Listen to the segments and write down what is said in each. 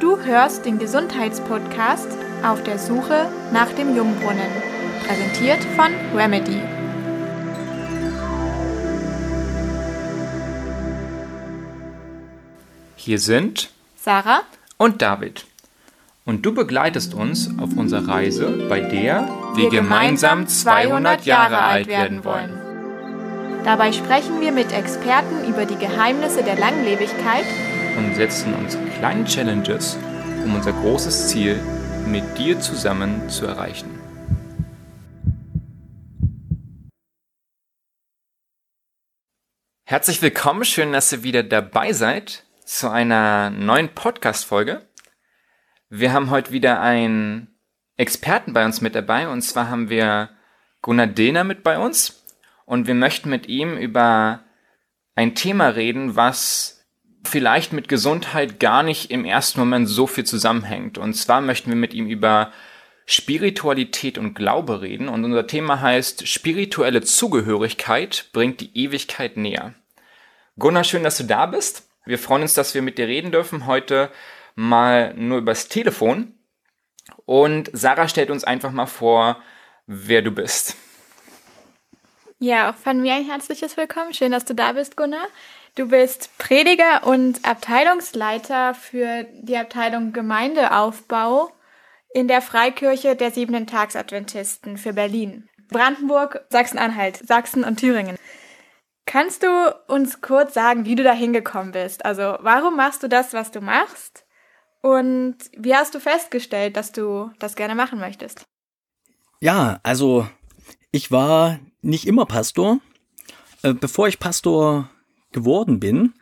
Du hörst den Gesundheitspodcast auf der Suche nach dem Jungbrunnen, präsentiert von Remedy. Hier sind Sarah und David. Und du begleitest uns auf unserer Reise, bei der wir, gemeinsam 200 Jahre alt werden wollen. Dabei sprechen wir mit Experten über die Geheimnisse der Langlebigkeit Und setzen uns kleine Challenges, um unser großes Ziel mit dir zusammen zu erreichen. Herzlich willkommen, schön, dass ihr wieder dabei seid zu einer neuen Podcast-Folge. Wir haben heute wieder einen Experten bei uns mit dabei und zwar haben wir Gunnar Dehner mit bei uns und wir möchten mit ihm über ein Thema reden, was vielleicht mit Gesundheit gar nicht im ersten Moment so viel zusammenhängt. Und zwar möchten wir mit ihm über Spiritualität und Glaube reden und unser Thema heißt spirituelle Zugehörigkeit bringt die Ewigkeit näher. Gunnar, schön, dass du da bist. Wir freuen uns, dass wir mit dir reden dürfen heute mal nur übers Telefon. Und Sarah stellt uns einfach mal vor, wer du bist. Ja, auch von mir ein herzliches Willkommen. Schön, dass du da bist, Gunnar. Du bist Prediger und Abteilungsleiter für die Abteilung Gemeindeaufbau in der Freikirche der Siebenten Tagsadventisten für Berlin, Brandenburg, Sachsen-Anhalt, Sachsen und Thüringen. Kannst du uns kurz sagen, wie du da hingekommen bist? Also, warum machst du das, was du machst? Und wie hast du festgestellt, dass du das gerne machen möchtest? Ja, also ich war nicht immer Pastor. Äh, Bevor ich Pastor geworden bin,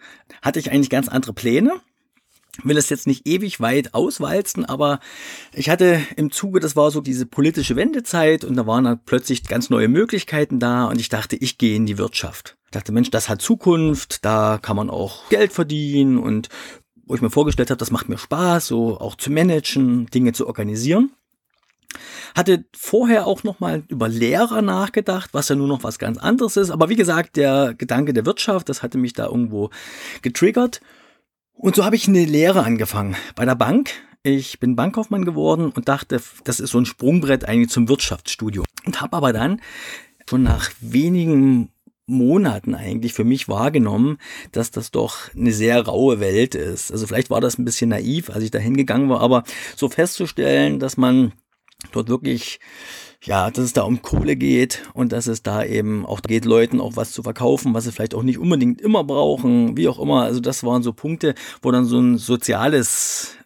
hatte ich eigentlich ganz andere Pläne. Will es jetzt nicht ewig weit auswalzen, aber ich hatte im Zuge, das war so diese politische Wendezeit und da waren dann plötzlich ganz neue Möglichkeiten da und ich dachte, ich gehe in die Wirtschaft. Ich dachte, Mensch, das hat Zukunft, da kann man auch Geld verdienen und wo ich mir vorgestellt habe, das macht mir Spaß, so auch zu managen, Dinge zu organisieren. Hatte vorher auch noch mal über Lehrer nachgedacht, was ja nur noch was ganz anderes ist. Aber wie gesagt, der Gedanke der Wirtschaft, das hatte mich da irgendwo getriggert. Und so habe ich eine Lehre angefangen bei der Bank. Ich bin Bankkaufmann geworden und dachte, das ist so ein Sprungbrett eigentlich zum Wirtschaftsstudium. Und habe aber dann schon nach wenigen Monaten eigentlich für mich wahrgenommen, dass das doch eine sehr raue Welt ist. Also vielleicht war das ein bisschen naiv, als ich da hingegangen war, aber so festzustellen, dass man dort wirklich, ja, dass es da um Kohle geht und dass es da eben auch geht, Leuten auch was zu verkaufen, was sie vielleicht auch nicht unbedingt immer brauchen, wie auch immer. Also das waren so Punkte, wo dann so ein soziales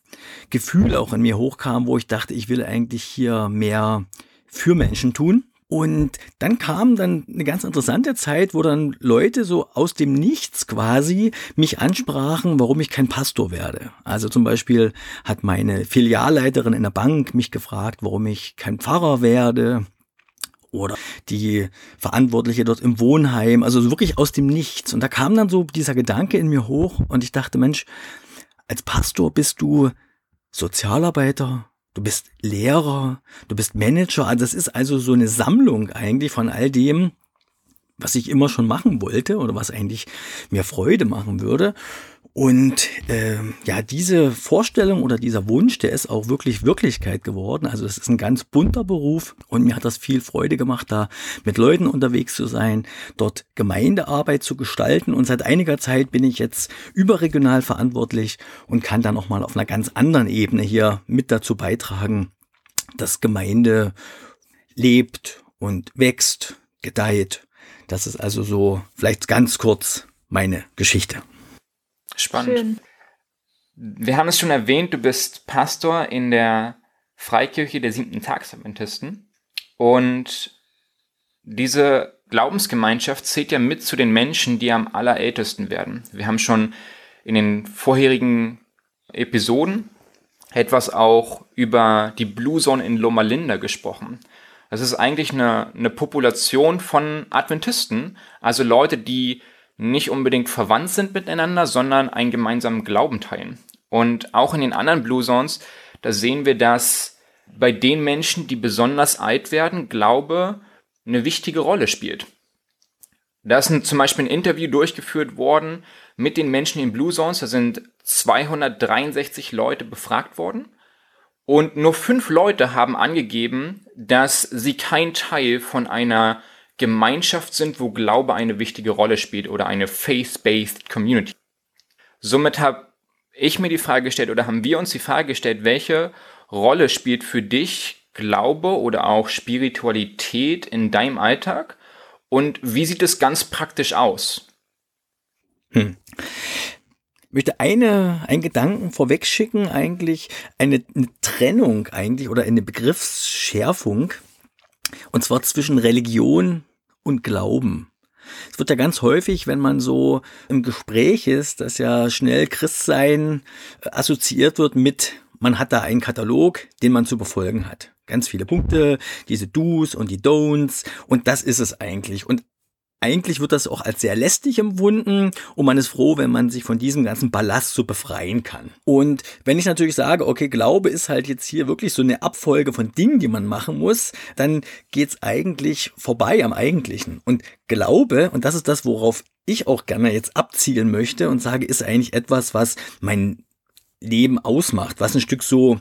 Gefühl auch in mir hochkam, wo ich dachte, ich will eigentlich hier mehr für Menschen tun. Und dann kam dann eine ganz interessante Zeit, wo dann Leute so aus dem Nichts quasi mich ansprachen, warum ich kein Pastor werde. Also zum Beispiel hat meine Filialleiterin in der Bank mich gefragt, warum ich kein Pfarrer werde. Oder die Verantwortliche dort im Wohnheim, also so wirklich aus dem Nichts. Und da kam dann so dieser Gedanke in mir hoch und ich dachte, Mensch, als Pastor bist du Sozialarbeiter, du bist Lehrer, du bist Manager. Also das ist also so eine Sammlung eigentlich von all dem, was ich immer schon machen wollte oder was eigentlich mir Freude machen würde. Und äh, ja, diese Vorstellung oder dieser Wunsch, der ist auch wirklich Wirklichkeit geworden. Also es ist ein ganz bunter Beruf und mir hat das viel Freude gemacht, da mit Leuten unterwegs zu sein, dort Gemeindearbeit zu gestalten. Und seit einiger Zeit bin ich jetzt überregional verantwortlich und kann dann auch mal auf einer ganz anderen Ebene hier mit dazu beitragen, dass Gemeinde lebt und wächst, gedeiht. Das ist also so vielleicht ganz kurz meine Geschichte. Spannend. Schön. Wir haben es schon erwähnt, du bist Pastor in der Freikirche der siebten Tagsadventisten. Und diese Glaubensgemeinschaft zählt ja mit zu den Menschen, die am allerältesten werden. Wir haben schon in den vorherigen Episoden etwas auch über die Blue Zone in Loma Linda gesprochen. Das ist eigentlich eine, eine Population von Adventisten, also Leute, die nicht unbedingt verwandt sind miteinander, sondern einen gemeinsamen Glauben teilen. Und auch in den anderen Blue Zones, da sehen wir, dass bei den Menschen, die besonders alt werden, Glaube eine wichtige Rolle spielt. Da ist ein, zum Beispiel ein Interview durchgeführt worden mit den Menschen in Blue Zones. Da sind 263 Leute befragt worden. Und nur fünf Leute haben angegeben, dass sie kein Teil von einer Gemeinschaft sind, wo Glaube eine wichtige Rolle spielt oder eine faith-based Community. Somit habe ich mir die Frage gestellt oder haben wir uns die Frage gestellt, welche Rolle spielt für dich Glaube oder auch Spiritualität in deinem Alltag und wie sieht es ganz praktisch aus? Hm. Möchte eine, einen Gedanken vorwegschicken, eigentlich eine, eine Trennung eigentlich oder eine Begriffsschärfung. Und zwar zwischen Religion und Glauben. Es wird ja ganz häufig, wenn man so im Gespräch ist, dass ja schnell Christsein assoziiert wird mit, man hat da einen Katalog, den man zu befolgen hat. Ganz viele Punkte, diese Do's und die Don'ts und das ist es eigentlich. Und eigentlich wird das auch als sehr lästig empfunden und man ist froh, wenn man sich von diesem ganzen Ballast so befreien kann. Und wenn ich natürlich sage, okay, Glaube ist halt jetzt hier wirklich so eine Abfolge von Dingen, die man machen muss, dann geht's eigentlich vorbei am Eigentlichen. Und Glaube, und das ist das, worauf ich auch gerne jetzt abzielen möchte und sage, ist eigentlich etwas, was mein Leben ausmacht, was ein Stück so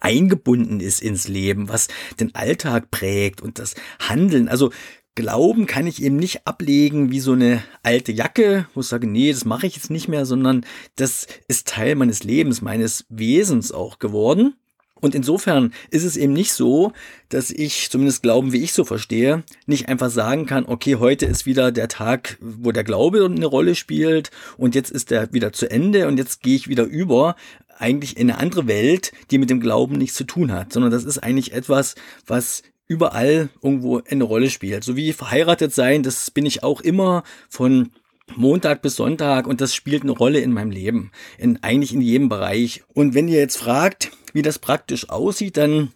eingebunden ist ins Leben, was den Alltag prägt und das Handeln. Also Glauben kann ich eben nicht ablegen wie so eine alte Jacke, wo ich sage, nee, das mache ich jetzt nicht mehr, sondern das ist Teil meines Lebens, meines Wesens auch geworden. Und insofern ist es eben nicht so, dass ich, zumindest Glauben, wie ich so verstehe, nicht einfach sagen kann, okay, heute ist wieder der Tag, wo der Glaube eine Rolle spielt und jetzt ist der wieder zu Ende und jetzt gehe ich wieder über eigentlich in eine andere Welt, die mit dem Glauben nichts zu tun hat, sondern das ist eigentlich etwas, was überall irgendwo eine Rolle spielt. So wie verheiratet sein, das bin ich auch immer von Montag bis Sonntag und das spielt eine Rolle in meinem Leben, in eigentlich in jedem Bereich. Und wenn ihr jetzt fragt, wie das praktisch aussieht, dann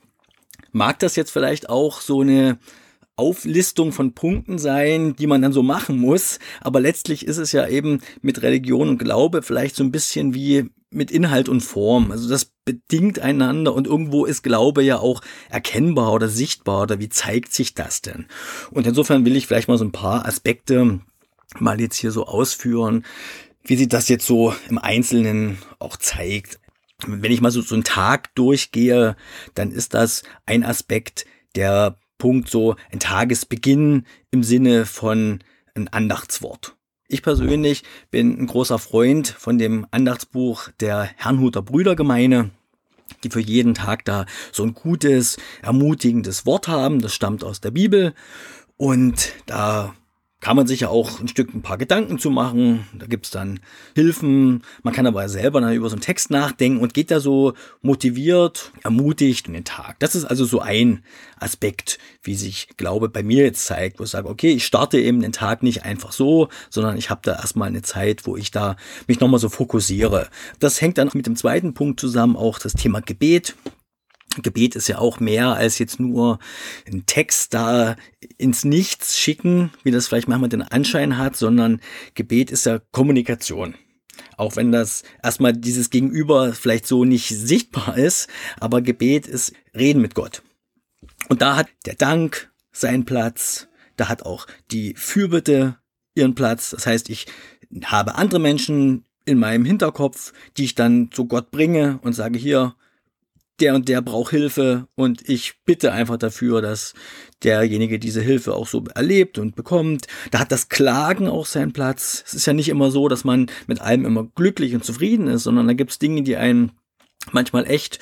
mag das jetzt vielleicht auch so eine Auflistung von Punkten sein, die man dann so machen muss. Aber letztlich ist es ja eben mit Religion und Glaube vielleicht so ein bisschen wie mit Inhalt und Form. Also das bedingt einander und irgendwo ist Glaube ja auch erkennbar oder sichtbar oder wie zeigt sich das denn? Und insofern will ich vielleicht mal so ein paar Aspekte mal jetzt hier so ausführen, wie sich das jetzt so im Einzelnen auch zeigt. Wenn ich mal so, so einen Tag durchgehe, dann ist das ein Aspekt, der Punkt so ein Tagesbeginn im Sinne von ein Andachtswort. Ich persönlich bin ein großer Freund von dem Andachtsbuch der Herrnhuter Brüdergemeine, die für jeden Tag da so ein gutes, ermutigendes Wort haben. Das stammt aus der Bibel und da kann man sich ja auch ein Stück ein paar Gedanken zu machen. Da gibt's dann Hilfen. Man kann aber selber dann über so einen Text nachdenken und geht da so motiviert, ermutigt in den Tag. Das ist also so ein Aspekt, wie sich Glaube bei mir jetzt zeigt, wo ich sage, okay, ich starte eben den Tag nicht einfach so, sondern ich habe da erstmal eine Zeit, wo ich da mich nochmal so fokussiere. Das hängt dann mit dem zweiten Punkt zusammen, auch das Thema Gebet. Gebet ist ja auch mehr als jetzt nur einen Text da ins Nichts schicken, wie das vielleicht manchmal den Anschein hat, sondern Gebet ist ja Kommunikation. Auch wenn das erstmal dieses Gegenüber vielleicht so nicht sichtbar ist, aber Gebet ist Reden mit Gott. Und da hat der Dank seinen Platz, da hat auch die Fürbitte ihren Platz. Das heißt, ich habe andere Menschen in meinem Hinterkopf, die ich dann zu Gott bringe und sage hier, der und der braucht Hilfe und ich bitte einfach dafür, dass derjenige diese Hilfe auch so erlebt und bekommt. Da hat das Klagen auch seinen Platz. Es ist ja nicht immer so, dass man mit allem immer glücklich und zufrieden ist, sondern da gibt es Dinge, die einen manchmal echt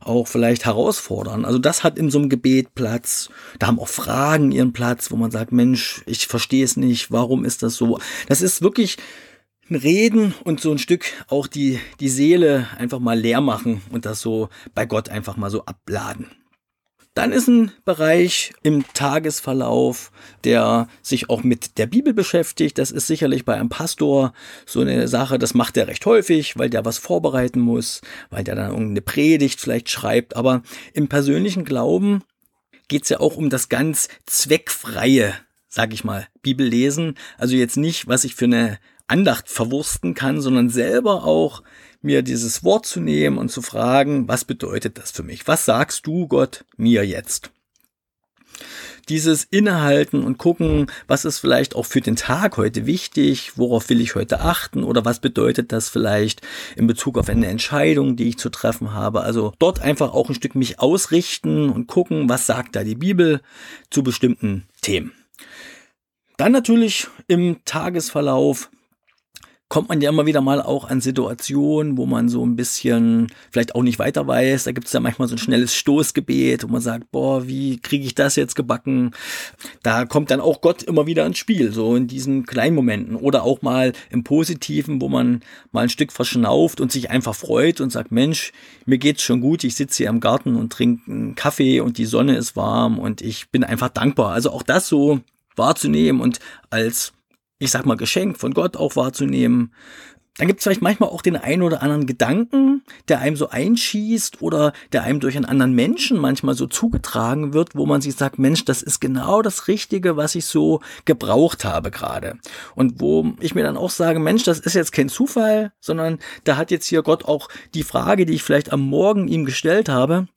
auch vielleicht herausfordern. Also das hat in so einem Gebet Platz. Da haben auch Fragen ihren Platz, wo man sagt, Mensch, ich verstehe es nicht, warum ist das so? Das ist wirklich Reden und so ein Stück auch die, die Seele einfach mal leer machen und das so bei Gott einfach mal so abladen. Dann ist ein Bereich im Tagesverlauf, der sich auch mit der Bibel beschäftigt. Das ist sicherlich bei einem Pastor so eine Sache, das macht er recht häufig, weil der was vorbereiten muss, weil der dann irgendeine Predigt vielleicht schreibt. Aber im persönlichen Glauben geht es ja auch um das ganz zweckfreie, sag ich mal, Bibellesen. Also jetzt nicht, was ich für eine Andacht verwursten kann, sondern selber auch mir dieses Wort zu nehmen und zu fragen, was bedeutet das für mich? Was sagst du, Gott, mir jetzt? dieses Innehalten und gucken, was ist vielleicht auch für den Tag heute wichtig, worauf will ich heute achten oder was bedeutet das vielleicht in Bezug auf eine Entscheidung, die ich zu treffen habe. Also dort einfach auch ein Stück mich ausrichten und gucken, was sagt da die Bibel zu bestimmten Themen. Dann natürlich im Tagesverlauf kommt man ja immer wieder mal auch an Situationen, wo man so ein bisschen vielleicht auch nicht weiter weiß. Da gibt es ja manchmal so ein schnelles Stoßgebet, wo man sagt, boah, wie kriege ich das jetzt gebacken? Da kommt dann auch Gott immer wieder ins Spiel, so in diesen kleinen Momenten. Oder auch mal im Positiven, wo man mal ein Stück verschnauft und sich einfach freut und sagt, Mensch, mir geht's schon gut, ich sitze hier im Garten und trinke einen Kaffee und die Sonne ist warm und ich bin einfach dankbar. Also auch das so wahrzunehmen und als ich sag mal, Geschenk von Gott auch wahrzunehmen. Dann gibt es vielleicht manchmal auch den einen oder anderen Gedanken, der einem so einschießt oder der einem durch einen anderen Menschen manchmal so zugetragen wird, wo man sich sagt, Mensch, das ist genau das Richtige, was ich so gebraucht habe gerade. Und wo ich mir dann auch sage, Mensch, das ist jetzt kein Zufall, sondern da hat jetzt hier Gott auch die Frage, die ich vielleicht am Morgen ihm gestellt habe,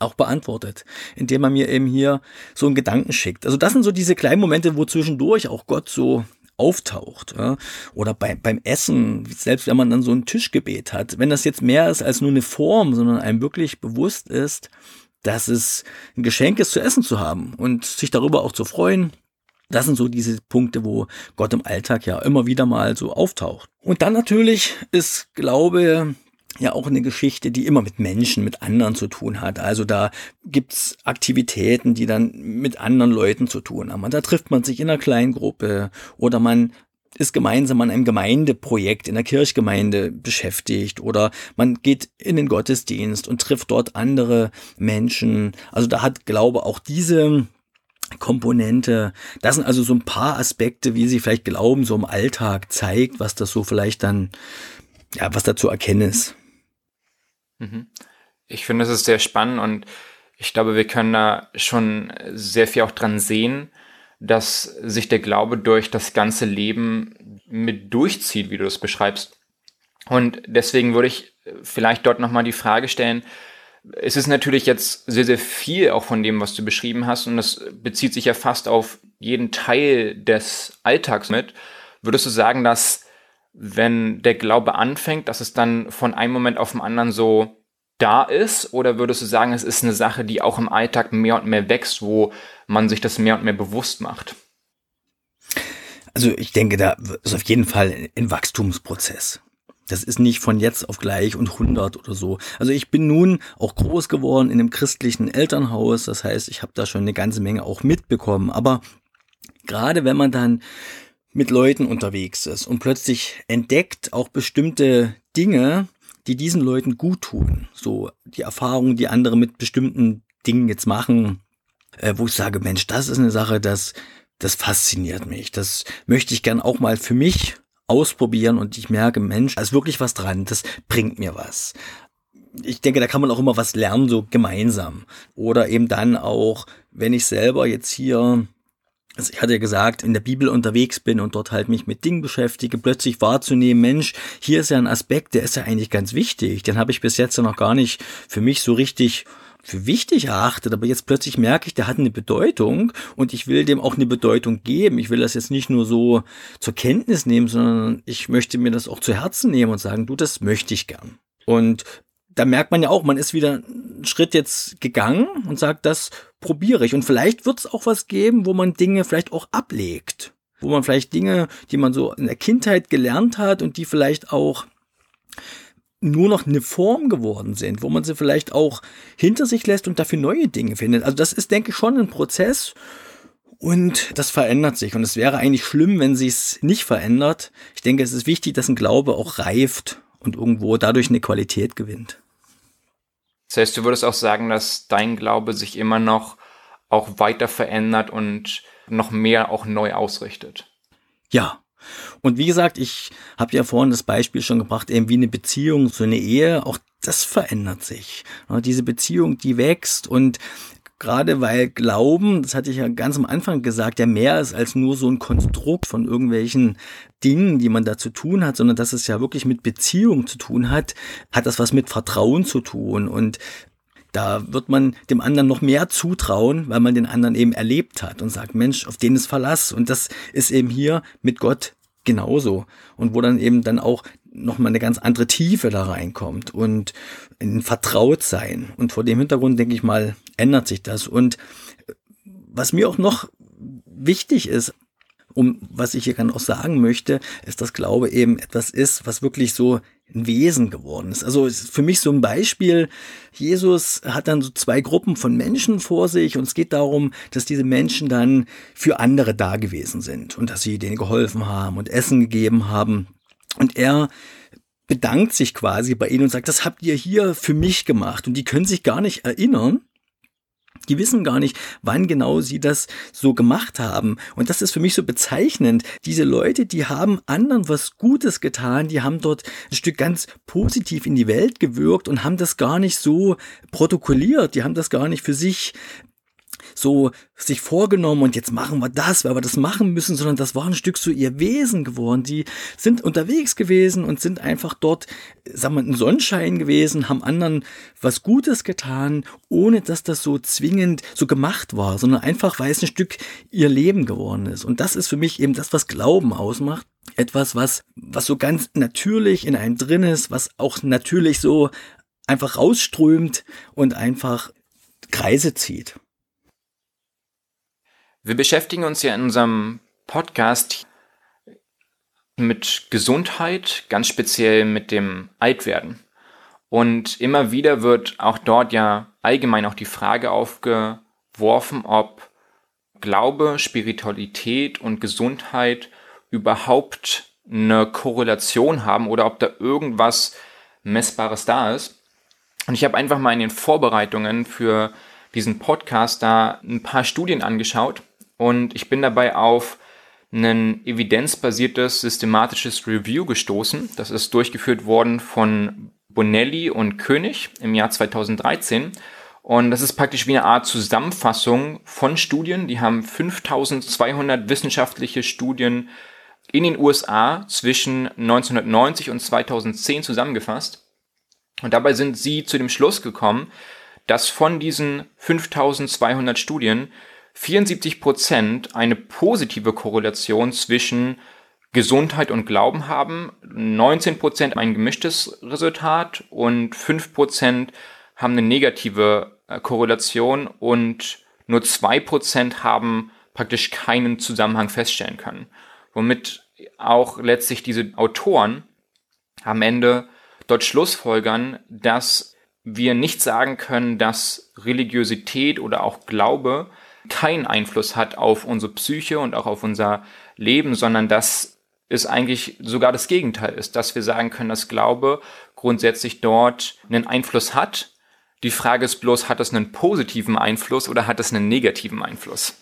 auch beantwortet, indem er mir eben hier so einen Gedanken schickt. Also das sind so diese kleinen Momente, wo zwischendurch auch Gott so auftaucht. Ja? Oder bei, beim Essen, selbst wenn man dann so ein Tischgebet hat, wenn das jetzt mehr ist als nur eine Form, sondern einem wirklich bewusst ist, dass es ein Geschenk ist, zu essen zu haben und sich darüber auch zu freuen. Das sind so diese Punkte, wo Gott im Alltag ja immer wieder mal so auftaucht. Und dann natürlich ist Glaube ja auch eine Geschichte, die immer mit Menschen, mit anderen zu tun hat. Also da gibt's Aktivitäten, die dann mit anderen Leuten zu tun haben. Und da trifft man sich in einer Kleingruppe oder man ist gemeinsam an einem Gemeindeprojekt in der Kirchgemeinde beschäftigt oder man geht in den Gottesdienst und trifft dort andere Menschen. Also da hat Glaube auch diese Komponente. Das sind also so ein paar Aspekte, wie sie vielleicht Glauben so im Alltag zeigt, was das so vielleicht dann, ja, was da zu erkennen ist. Mhm. Ich finde, das ist sehr spannend und ich glaube, wir können da schon sehr viel auch dran sehen, dass sich der Glaube durch das ganze Leben mit durchzieht, wie du es beschreibst. Und deswegen würde ich vielleicht dort nochmal die Frage stellen, es ist natürlich jetzt sehr, sehr viel auch von dem, was du beschrieben hast und das bezieht sich ja fast auf jeden Teil des Alltags mit. Würdest du sagen, dass wenn der Glaube anfängt, dass es dann von einem Moment auf den anderen so da ist? Oder würdest du sagen, es ist eine Sache, die auch im Alltag mehr und mehr wächst, wo man sich das mehr und mehr bewusst macht? Also ich denke, da ist auf jeden Fall ein Wachstumsprozess. Das ist nicht von jetzt auf gleich und 100 oder so. Also ich bin nun auch groß geworden in einem christlichen Elternhaus. Das heißt, ich habe da schon eine ganze Menge auch mitbekommen. Aber gerade wenn man dann mit Leuten unterwegs ist und plötzlich entdeckt auch bestimmte Dinge, die diesen Leuten gut tun. So die Erfahrungen, die andere mit bestimmten Dingen jetzt machen, äh, wo ich sage, Mensch, das ist eine Sache, das, das fasziniert mich. Das möchte ich gern auch mal für mich ausprobieren und ich merke, Mensch, da ist wirklich was dran, das bringt mir was. Ich denke, da kann man auch immer was lernen, so gemeinsam. Oder eben dann auch, wenn ich selber jetzt hier also ich hatte ja gesagt, in der Bibel unterwegs bin und dort halt mich mit Dingen beschäftige, plötzlich wahrzunehmen, Mensch, hier ist ja ein Aspekt, der ist ja eigentlich ganz wichtig. Den habe ich bis jetzt ja noch gar nicht für mich so richtig für wichtig erachtet, aber jetzt plötzlich merke ich, der hat eine Bedeutung und ich will dem auch eine Bedeutung geben. Ich will das jetzt nicht nur so zur Kenntnis nehmen, sondern ich möchte mir das auch zu Herzen nehmen und sagen, du, das möchte ich gern. Und da merkt man ja auch, man ist wieder einen Schritt jetzt gegangen und sagt, das probiere ich. Und vielleicht wird es auch was geben, wo man Dinge vielleicht auch ablegt. Wo man vielleicht Dinge, die man so in der Kindheit gelernt hat und die vielleicht auch nur noch eine Form geworden sind, wo man sie vielleicht auch hinter sich lässt und dafür neue Dinge findet. Also das ist, denke ich, schon ein Prozess und das verändert sich. Und es wäre eigentlich schlimm, wenn sie es nicht verändert. Ich denke, es ist wichtig, dass ein Glaube auch reift und irgendwo dadurch eine Qualität gewinnt. Das heißt, du würdest auch sagen, dass dein Glaube sich immer noch auch weiter verändert und noch mehr auch neu ausrichtet. Ja. Und wie gesagt, ich habe ja vorhin das Beispiel schon gebracht, eben wie eine Beziehung, so eine Ehe, auch das verändert sich. Diese Beziehung, die wächst und Gerade weil Glauben, das hatte ich ja ganz am Anfang gesagt, ja mehr ist als nur so ein Konstrukt von irgendwelchen Dingen, die man da zu tun hat, sondern dass es ja wirklich mit Beziehung zu tun hat, hat das was mit Vertrauen zu tun. Und Da wird man dem anderen noch mehr zutrauen, weil man den anderen eben erlebt hat und sagt, Mensch, auf den ist Verlass. Und das ist eben hier mit Gott genauso. Und wo dann eben dann auch nochmal eine ganz andere Tiefe da reinkommt und ein Vertrautsein. Und vor dem Hintergrund, denke ich mal, ändert sich das. Und was mir auch noch wichtig ist, um was ich hier gerne auch sagen möchte, ist, dass Glaube eben etwas ist, was wirklich so ein Wesen geworden ist. Also ist für mich so ein Beispiel, Jesus hat dann so zwei Gruppen von Menschen vor sich und es geht darum, dass diese Menschen dann für andere da gewesen sind und dass sie denen geholfen haben und Essen gegeben haben. Und er bedankt sich quasi bei ihnen und sagt, das habt ihr hier für mich gemacht. Und die können sich gar nicht erinnern, die wissen gar nicht, wann genau sie das so gemacht haben. Und das ist für mich so bezeichnend. Diese Leute, die haben anderen was Gutes getan, die haben dort ein Stück ganz positiv in die Welt gewirkt und haben das gar nicht so protokolliert. Die haben das gar nicht für sich so sich vorgenommen und jetzt machen wir das, weil wir das machen müssen, sondern das war ein Stück so ihr Wesen geworden. Die sind unterwegs gewesen und sind einfach dort, sagen wir, ein Sonnenschein gewesen, haben anderen was Gutes getan, ohne dass das so zwingend so gemacht war, sondern einfach, weil es ein Stück ihr Leben geworden ist. Und das ist für mich eben das, was Glauben ausmacht. Etwas, was, was so ganz natürlich in einem drin ist, was auch natürlich so einfach rausströmt und einfach Kreise zieht. Wir beschäftigen uns ja in unserem Podcast mit Gesundheit, ganz speziell mit dem Altwerden. Und immer wieder wird auch dort ja allgemein auch die Frage aufgeworfen, ob Glaube, Spiritualität und Gesundheit überhaupt eine Korrelation haben oder ob da irgendwas Messbares da ist. Und ich habe einfach mal in den Vorbereitungen für diesen Podcast da ein paar Studien angeschaut und ich bin dabei auf ein evidenzbasiertes systematisches Review gestoßen. Das ist durchgeführt worden von Bonelli und König im Jahr 2013. Und das ist praktisch wie eine Art Zusammenfassung von Studien. Die haben 5200 wissenschaftliche Studien in den USA zwischen 1990 und 2010 zusammengefasst. Und dabei sind sie zu dem Schluss gekommen, dass von diesen 5200 Studien 74 Prozent eine positive Korrelation zwischen Gesundheit und Glauben haben, 19 Prozent ein gemischtes Resultat und 5 Prozent haben eine negative äh, Korrelation und nur 2 Prozent haben praktisch keinen Zusammenhang feststellen können. Womit auch letztlich diese Autoren am Ende dort schlussfolgern, dass wir nicht sagen können, dass Religiosität oder auch Glaube keinen Einfluss hat auf unsere Psyche und auch auf unser Leben, sondern dass es eigentlich sogar das Gegenteil ist, dass wir sagen können, dass Glaube grundsätzlich dort einen Einfluss hat. Die Frage ist bloß, hat es einen positiven Einfluss oder hat es einen negativen Einfluss?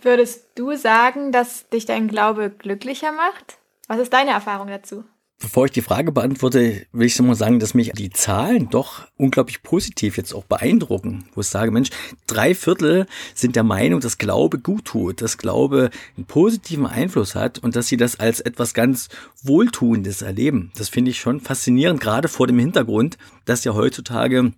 Würdest du sagen, dass dich dein Glaube glücklicher macht? Was ist deine Erfahrung dazu? Bevor ich die Frage beantworte, will ich so mal sagen, dass mich die Zahlen doch unglaublich positiv jetzt auch beeindrucken, wo ich sage, Mensch, drei Viertel sind der Meinung, dass Glaube gut tut, dass Glaube einen positiven Einfluss hat und dass sie das als etwas ganz Wohltuendes erleben. Das finde ich schon faszinierend, gerade vor dem Hintergrund, dass ja heutzutage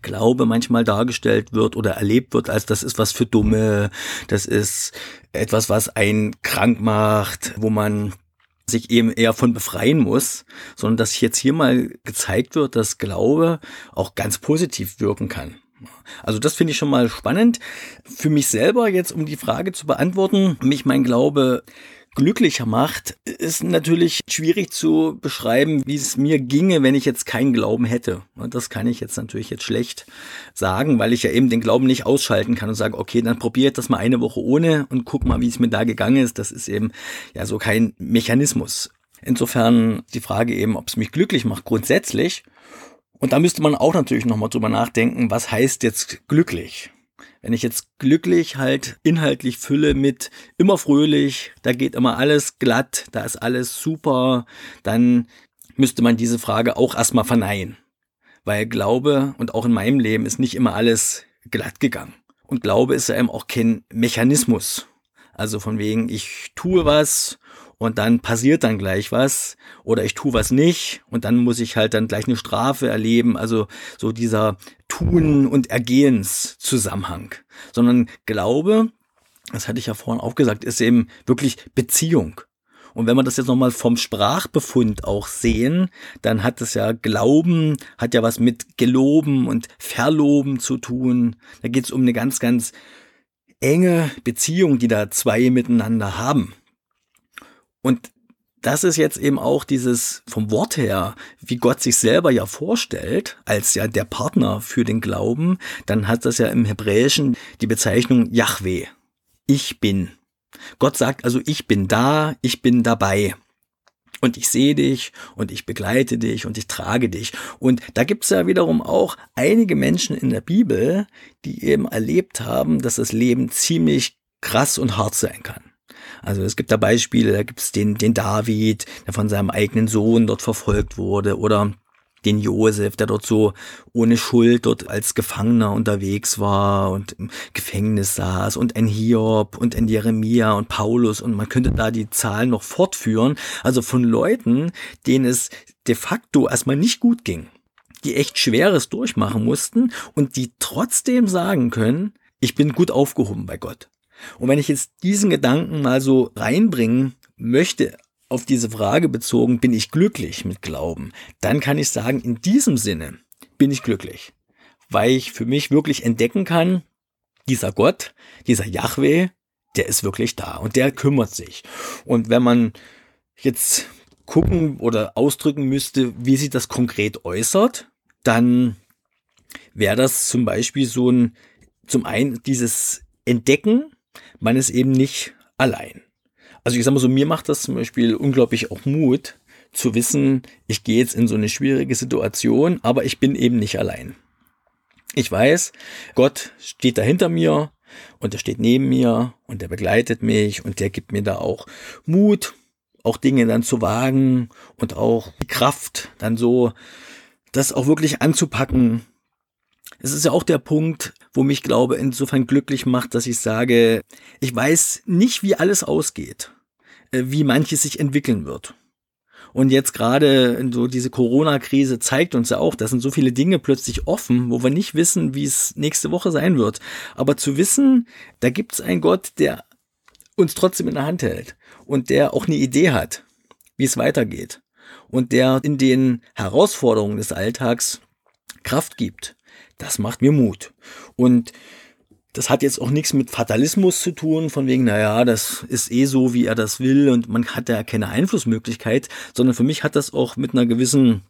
Glaube manchmal dargestellt wird oder erlebt wird, als das ist was für Dumme, das ist etwas, was einen krank macht, wo man sich eben eher von befreien muss, sondern dass jetzt hier mal gezeigt wird, dass Glaube auch ganz positiv wirken kann. Also das finde ich schon mal spannend. Für mich selber jetzt, um die Frage zu beantworten, mich mein Glaube glücklicher macht, ist natürlich schwierig zu beschreiben, wie es mir ginge, wenn ich jetzt keinen Glauben hätte. Und das kann ich jetzt natürlich jetzt schlecht sagen, weil ich ja eben den Glauben nicht ausschalten kann und sage, okay, dann probiere ich das mal eine Woche ohne und guck mal, wie es mir da gegangen ist. Das ist eben ja so kein Mechanismus. Insofern die Frage eben, ob es mich glücklich macht, grundsätzlich. Und da müsste man auch natürlich nochmal drüber nachdenken, was heißt jetzt glücklich? Wenn ich jetzt glücklich halt inhaltlich fülle mit immer fröhlich, da geht immer alles glatt, da ist alles super, dann müsste man diese Frage auch erstmal verneinen. Weil Glaube und auch in meinem Leben ist nicht immer alles glatt gegangen. Und Glaube ist ja eben auch kein Mechanismus. Also von wegen, ich tue was und dann passiert dann gleich was oder ich tue was nicht und dann muss ich halt dann gleich eine Strafe erleben. Also so dieser Tun- und Ergehenszusammenhang. Sondern Glaube, das hatte ich ja vorhin auch gesagt, ist eben wirklich Beziehung. Und wenn wir das jetzt nochmal vom Sprachbefund auch sehen, dann hat es ja Glauben, hat ja was mit Geloben und Verloben zu tun. Da geht es um eine ganz, ganz enge Beziehung, die da zwei miteinander haben. Und das ist jetzt eben auch dieses vom Wort her, wie Gott sich selber ja vorstellt, als ja der Partner für den Glauben, dann hat das ja im Hebräischen die Bezeichnung Yahweh. Ich bin. Gott sagt also, ich bin da, ich bin dabei. Und ich sehe dich und ich begleite dich und ich trage dich. Und da gibt es ja wiederum auch einige Menschen in der Bibel, die eben erlebt haben, dass das Leben ziemlich krass und hart sein kann. Also es gibt da Beispiele, da gibt es den, den David, der von seinem eigenen Sohn dort verfolgt wurde, oder den Josef, der dort so ohne Schuld dort als Gefangener unterwegs war und im Gefängnis saß und ein Hiob und ein Jeremia und Paulus und man könnte da die Zahlen noch fortführen. Also von Leuten, denen es de facto erstmal nicht gut ging, die echt Schweres durchmachen mussten und die trotzdem sagen können, ich bin gut aufgehoben bei Gott. Und wenn ich jetzt diesen Gedanken mal so reinbringen möchte auf diese Frage bezogen, bin ich glücklich mit Glauben, dann kann ich sagen, in diesem Sinne bin ich glücklich, weil ich für mich wirklich entdecken kann, dieser Gott, dieser Yahweh, der ist wirklich da und der kümmert sich. Und wenn man jetzt gucken oder ausdrücken müsste, wie sich das konkret äußert, dann wäre das zum Beispiel so ein, zum einen dieses Entdecken, man ist eben nicht allein. Also ich sag mal so, mir macht das zum Beispiel unglaublich auch Mut, zu wissen, ich gehe jetzt in so eine schwierige Situation, aber ich bin eben nicht allein. Ich weiß, Gott steht da hinter mir und er steht neben mir und er begleitet mich und der gibt mir da auch Mut, auch Dinge dann zu wagen und auch die Kraft, dann so das auch wirklich anzupacken. Es ist ja auch der Punkt, wo mich glaube insofern glücklich macht, dass ich sage, ich weiß nicht, wie alles ausgeht, äh, wie manches sich entwickeln wird. Und jetzt gerade so diese Corona-Krise zeigt uns ja auch, da sind so viele Dinge plötzlich offen, wo wir nicht wissen, wie es nächste Woche sein wird. Aber zu wissen, da gibt es einen Gott, der uns trotzdem in der Hand hält und der auch eine Idee hat, wie es weitergeht und der in den Herausforderungen des Alltags Kraft gibt das macht mir Mut. Und das hat jetzt auch nichts mit Fatalismus zu tun, von wegen, naja, das ist eh so, wie er das will und man hat ja keine Einflussmöglichkeit, sondern für mich hat das auch mit einer gewissen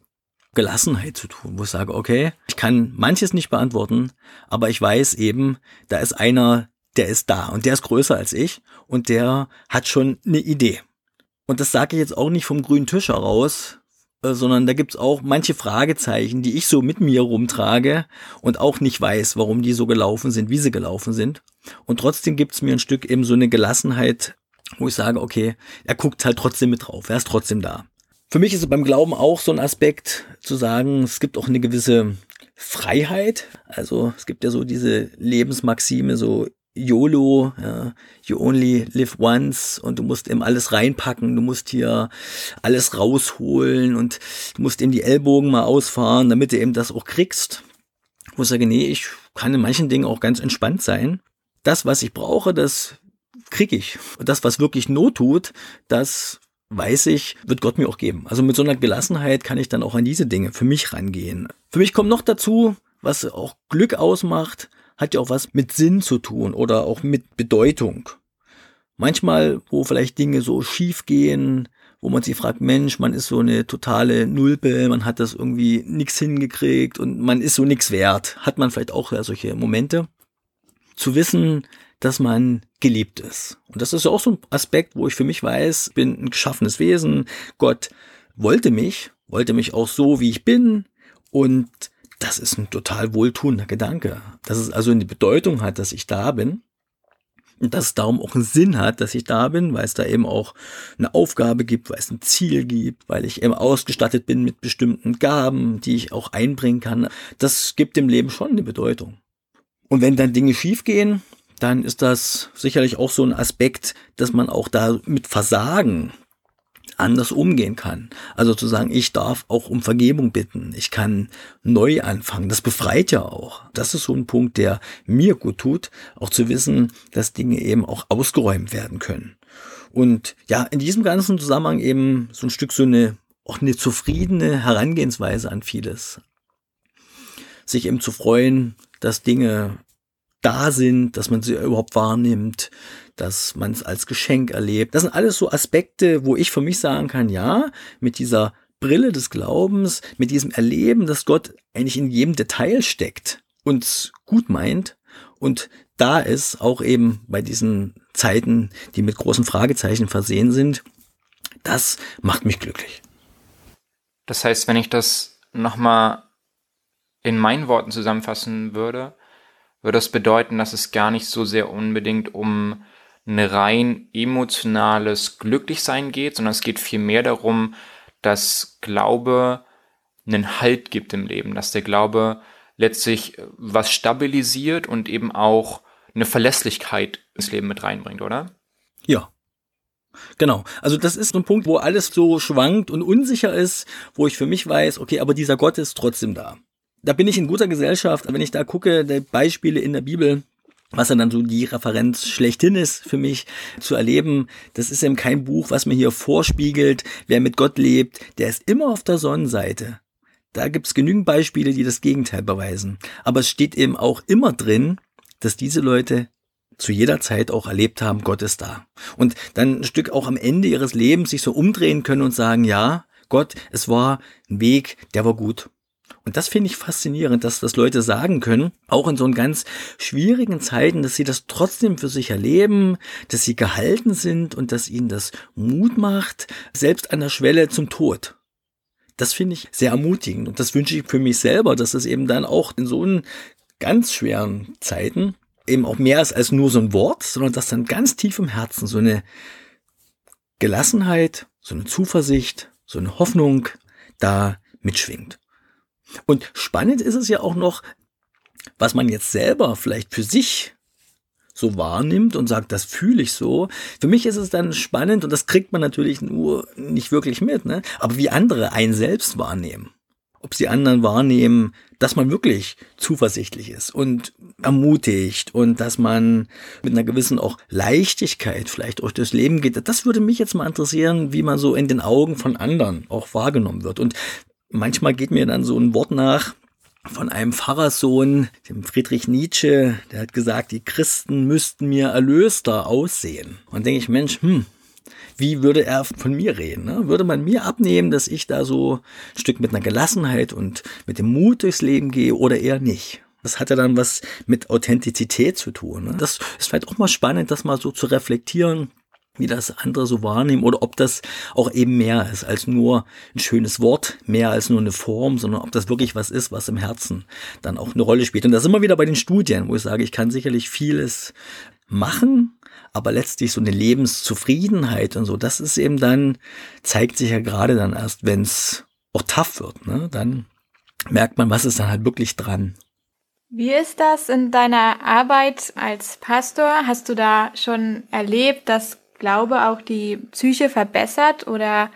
Gelassenheit zu tun, wo ich sage, okay, ich kann manches nicht beantworten, aber ich weiß eben, da ist einer, der ist da und der ist größer als ich und der hat schon eine Idee. Und das sage ich jetzt auch nicht vom grünen Tisch heraus, sondern da gibt's auch manche Fragezeichen, die ich so mit mir rumtrage und auch nicht weiß, warum die so gelaufen sind, wie sie gelaufen sind. Und trotzdem gibt's mir ein Stück eben so eine Gelassenheit, wo ich sage, okay, er guckt halt trotzdem mit drauf, er ist trotzdem da. Für mich ist es beim Glauben auch so ein Aspekt zu sagen, es gibt auch eine gewisse Freiheit. Also es gibt ja so diese Lebensmaxime, so YOLO, ja, you only live once und du musst eben alles reinpacken, du musst hier alles rausholen und du musst eben die Ellbogen mal ausfahren, damit du eben das auch kriegst. Ich sage, nee, ich kann in manchen Dingen auch ganz entspannt sein. Das, was ich brauche, das kriege ich. Und das, was wirklich Not tut, das weiß ich, wird Gott mir auch geben. Also mit so einer Gelassenheit kann ich dann auch an diese Dinge für mich rangehen. Für mich kommt noch dazu, was auch Glück ausmacht, hat ja auch was mit Sinn zu tun oder auch mit Bedeutung. Manchmal, wo vielleicht Dinge so schief gehen, wo man sich fragt, Mensch, man ist so eine totale Nulpe, man hat das irgendwie nix hingekriegt und man ist so nix wert. Hat man vielleicht auch ja solche Momente. Zu wissen, dass man geliebt ist. Und das ist ja auch so ein Aspekt, wo ich für mich weiß, bin ein geschaffenes Wesen. Gott wollte mich, wollte mich auch so, wie ich bin. Und das ist ein total wohltuender Gedanke. Dass es also eine Bedeutung hat, dass ich da bin. Und dass es darum auch einen Sinn hat, dass ich da bin, weil es da eben auch eine Aufgabe gibt, weil es ein Ziel gibt, weil ich eben ausgestattet bin mit bestimmten Gaben, die ich auch einbringen kann. Das gibt dem Leben schon eine Bedeutung. Und wenn dann Dinge schiefgehen, dann ist das sicherlich auch so ein Aspekt, dass man auch da mit Versagen anders umgehen kann. Also zu sagen, ich darf auch um Vergebung bitten, ich kann neu anfangen, das befreit ja auch. Das ist so ein Punkt, der mir gut tut, auch zu wissen, dass Dinge eben auch ausgeräumt werden können. Und ja, in diesem ganzen Zusammenhang eben so ein Stück so eine, auch eine zufriedene Herangehensweise an vieles. Sich eben zu freuen, dass Dinge da sind, dass man sie überhaupt wahrnimmt, dass man es als Geschenk erlebt. Das sind alles so Aspekte, wo ich für mich sagen kann, ja, mit dieser Brille des Glaubens, mit diesem Erleben, dass Gott eigentlich in jedem Detail steckt, uns gut meint und da ist, auch eben bei diesen Zeiten, die mit großen Fragezeichen versehen sind, das macht mich glücklich. Das heißt, wenn ich das nochmal in meinen Worten zusammenfassen würde, würde das bedeuten, dass es gar nicht so sehr unbedingt um ein rein emotionales Glücklichsein geht, sondern es geht vielmehr darum, dass Glaube einen Halt gibt im Leben, dass der Glaube letztlich was stabilisiert und eben auch eine Verlässlichkeit ins Leben mit reinbringt, oder? Ja. Genau. Also das ist ein Punkt, wo alles so schwankt und unsicher ist, wo ich für mich weiß, okay, aber dieser Gott ist trotzdem da da bin ich in guter Gesellschaft. Wenn ich da gucke, die Beispiele in der Bibel, was dann so die Referenz schlechthin ist für mich zu erleben. Das ist eben kein Buch, was mir hier vorspiegelt, wer mit Gott lebt, der ist immer auf der Sonnenseite. Da gibt's genügend Beispiele, die das Gegenteil beweisen. Aber es steht eben auch immer drin, dass diese Leute zu jeder Zeit auch erlebt haben, Gott ist da. Und dann ein Stück auch am Ende ihres Lebens sich so umdrehen können und sagen, ja, Gott, es war ein Weg, der war gut. Und das finde ich faszinierend, dass das Leute sagen können, auch in so ganz schwierigen Zeiten, dass sie das trotzdem für sich erleben, dass sie gehalten sind und dass ihnen das Mut macht, selbst an der Schwelle zum Tod. Das finde ich sehr ermutigend und das wünsche ich für mich selber, dass es eben dann auch in so ganz schweren Zeiten eben auch mehr ist als nur so ein Wort, sondern dass dann ganz tief im Herzen so eine Gelassenheit, so eine Zuversicht, so eine Hoffnung da mitschwingt. Und spannend ist es ja auch noch, was man jetzt selber vielleicht für sich so wahrnimmt und sagt, das fühle ich so. Für mich ist es dann spannend und das kriegt man natürlich nur nicht wirklich mit, ne? Aber wie andere einen selbst wahrnehmen. Ob sie anderen wahrnehmen, dass man wirklich zuversichtlich ist und ermutigt und dass man mit einer gewissen auch Leichtigkeit vielleicht durch das Leben geht. Das würde mich jetzt mal interessieren, wie man so in den Augen von anderen auch wahrgenommen wird. Und manchmal geht mir dann so ein Wort nach von einem Pfarrersohn, dem Friedrich Nietzsche, der hat gesagt, die Christen müssten mir erlöster aussehen. Und denke ich, Mensch, hm, wie würde er von mir reden? Ne? Würde man mir abnehmen, dass ich da so ein Stück mit einer Gelassenheit und mit dem Mut durchs Leben gehe oder eher nicht? Das hat ja dann was mit Authentizität zu tun. Ne? Das ist vielleicht auch mal spannend, das mal so zu reflektieren wie das andere so wahrnehmen oder ob das auch eben mehr ist als nur ein schönes Wort, mehr als nur eine Form, sondern ob das wirklich was ist, was im Herzen dann auch eine Rolle spielt. Und da sind wir wieder bei den Studien, wo ich sage, ich kann sicherlich vieles machen, aber letztlich so eine Lebenszufriedenheit und so, das ist eben dann, zeigt sich ja gerade dann erst, wenn es auch tough wird, ne? dann merkt man, was ist dann halt wirklich dran. Wie ist das in deiner Arbeit als Pastor? Hast du da schon erlebt, dass Glaube auch die Psyche verbessert oder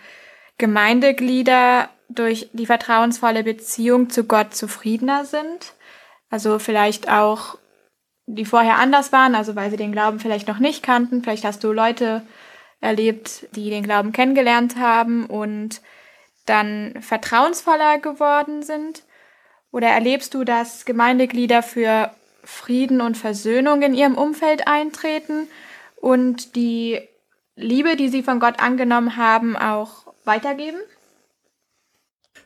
Gemeindeglieder durch die vertrauensvolle Beziehung zu Gott zufriedener sind. Also vielleicht auch, die vorher anders waren, also weil sie den Glauben vielleicht noch nicht kannten. Vielleicht hast du Leute erlebt, die den Glauben kennengelernt haben und dann vertrauensvoller geworden sind. Oder erlebst du, dass Gemeindeglieder für Frieden und Versöhnung in ihrem Umfeld eintreten und die Liebe, die sie von Gott angenommen haben, auch weitergeben?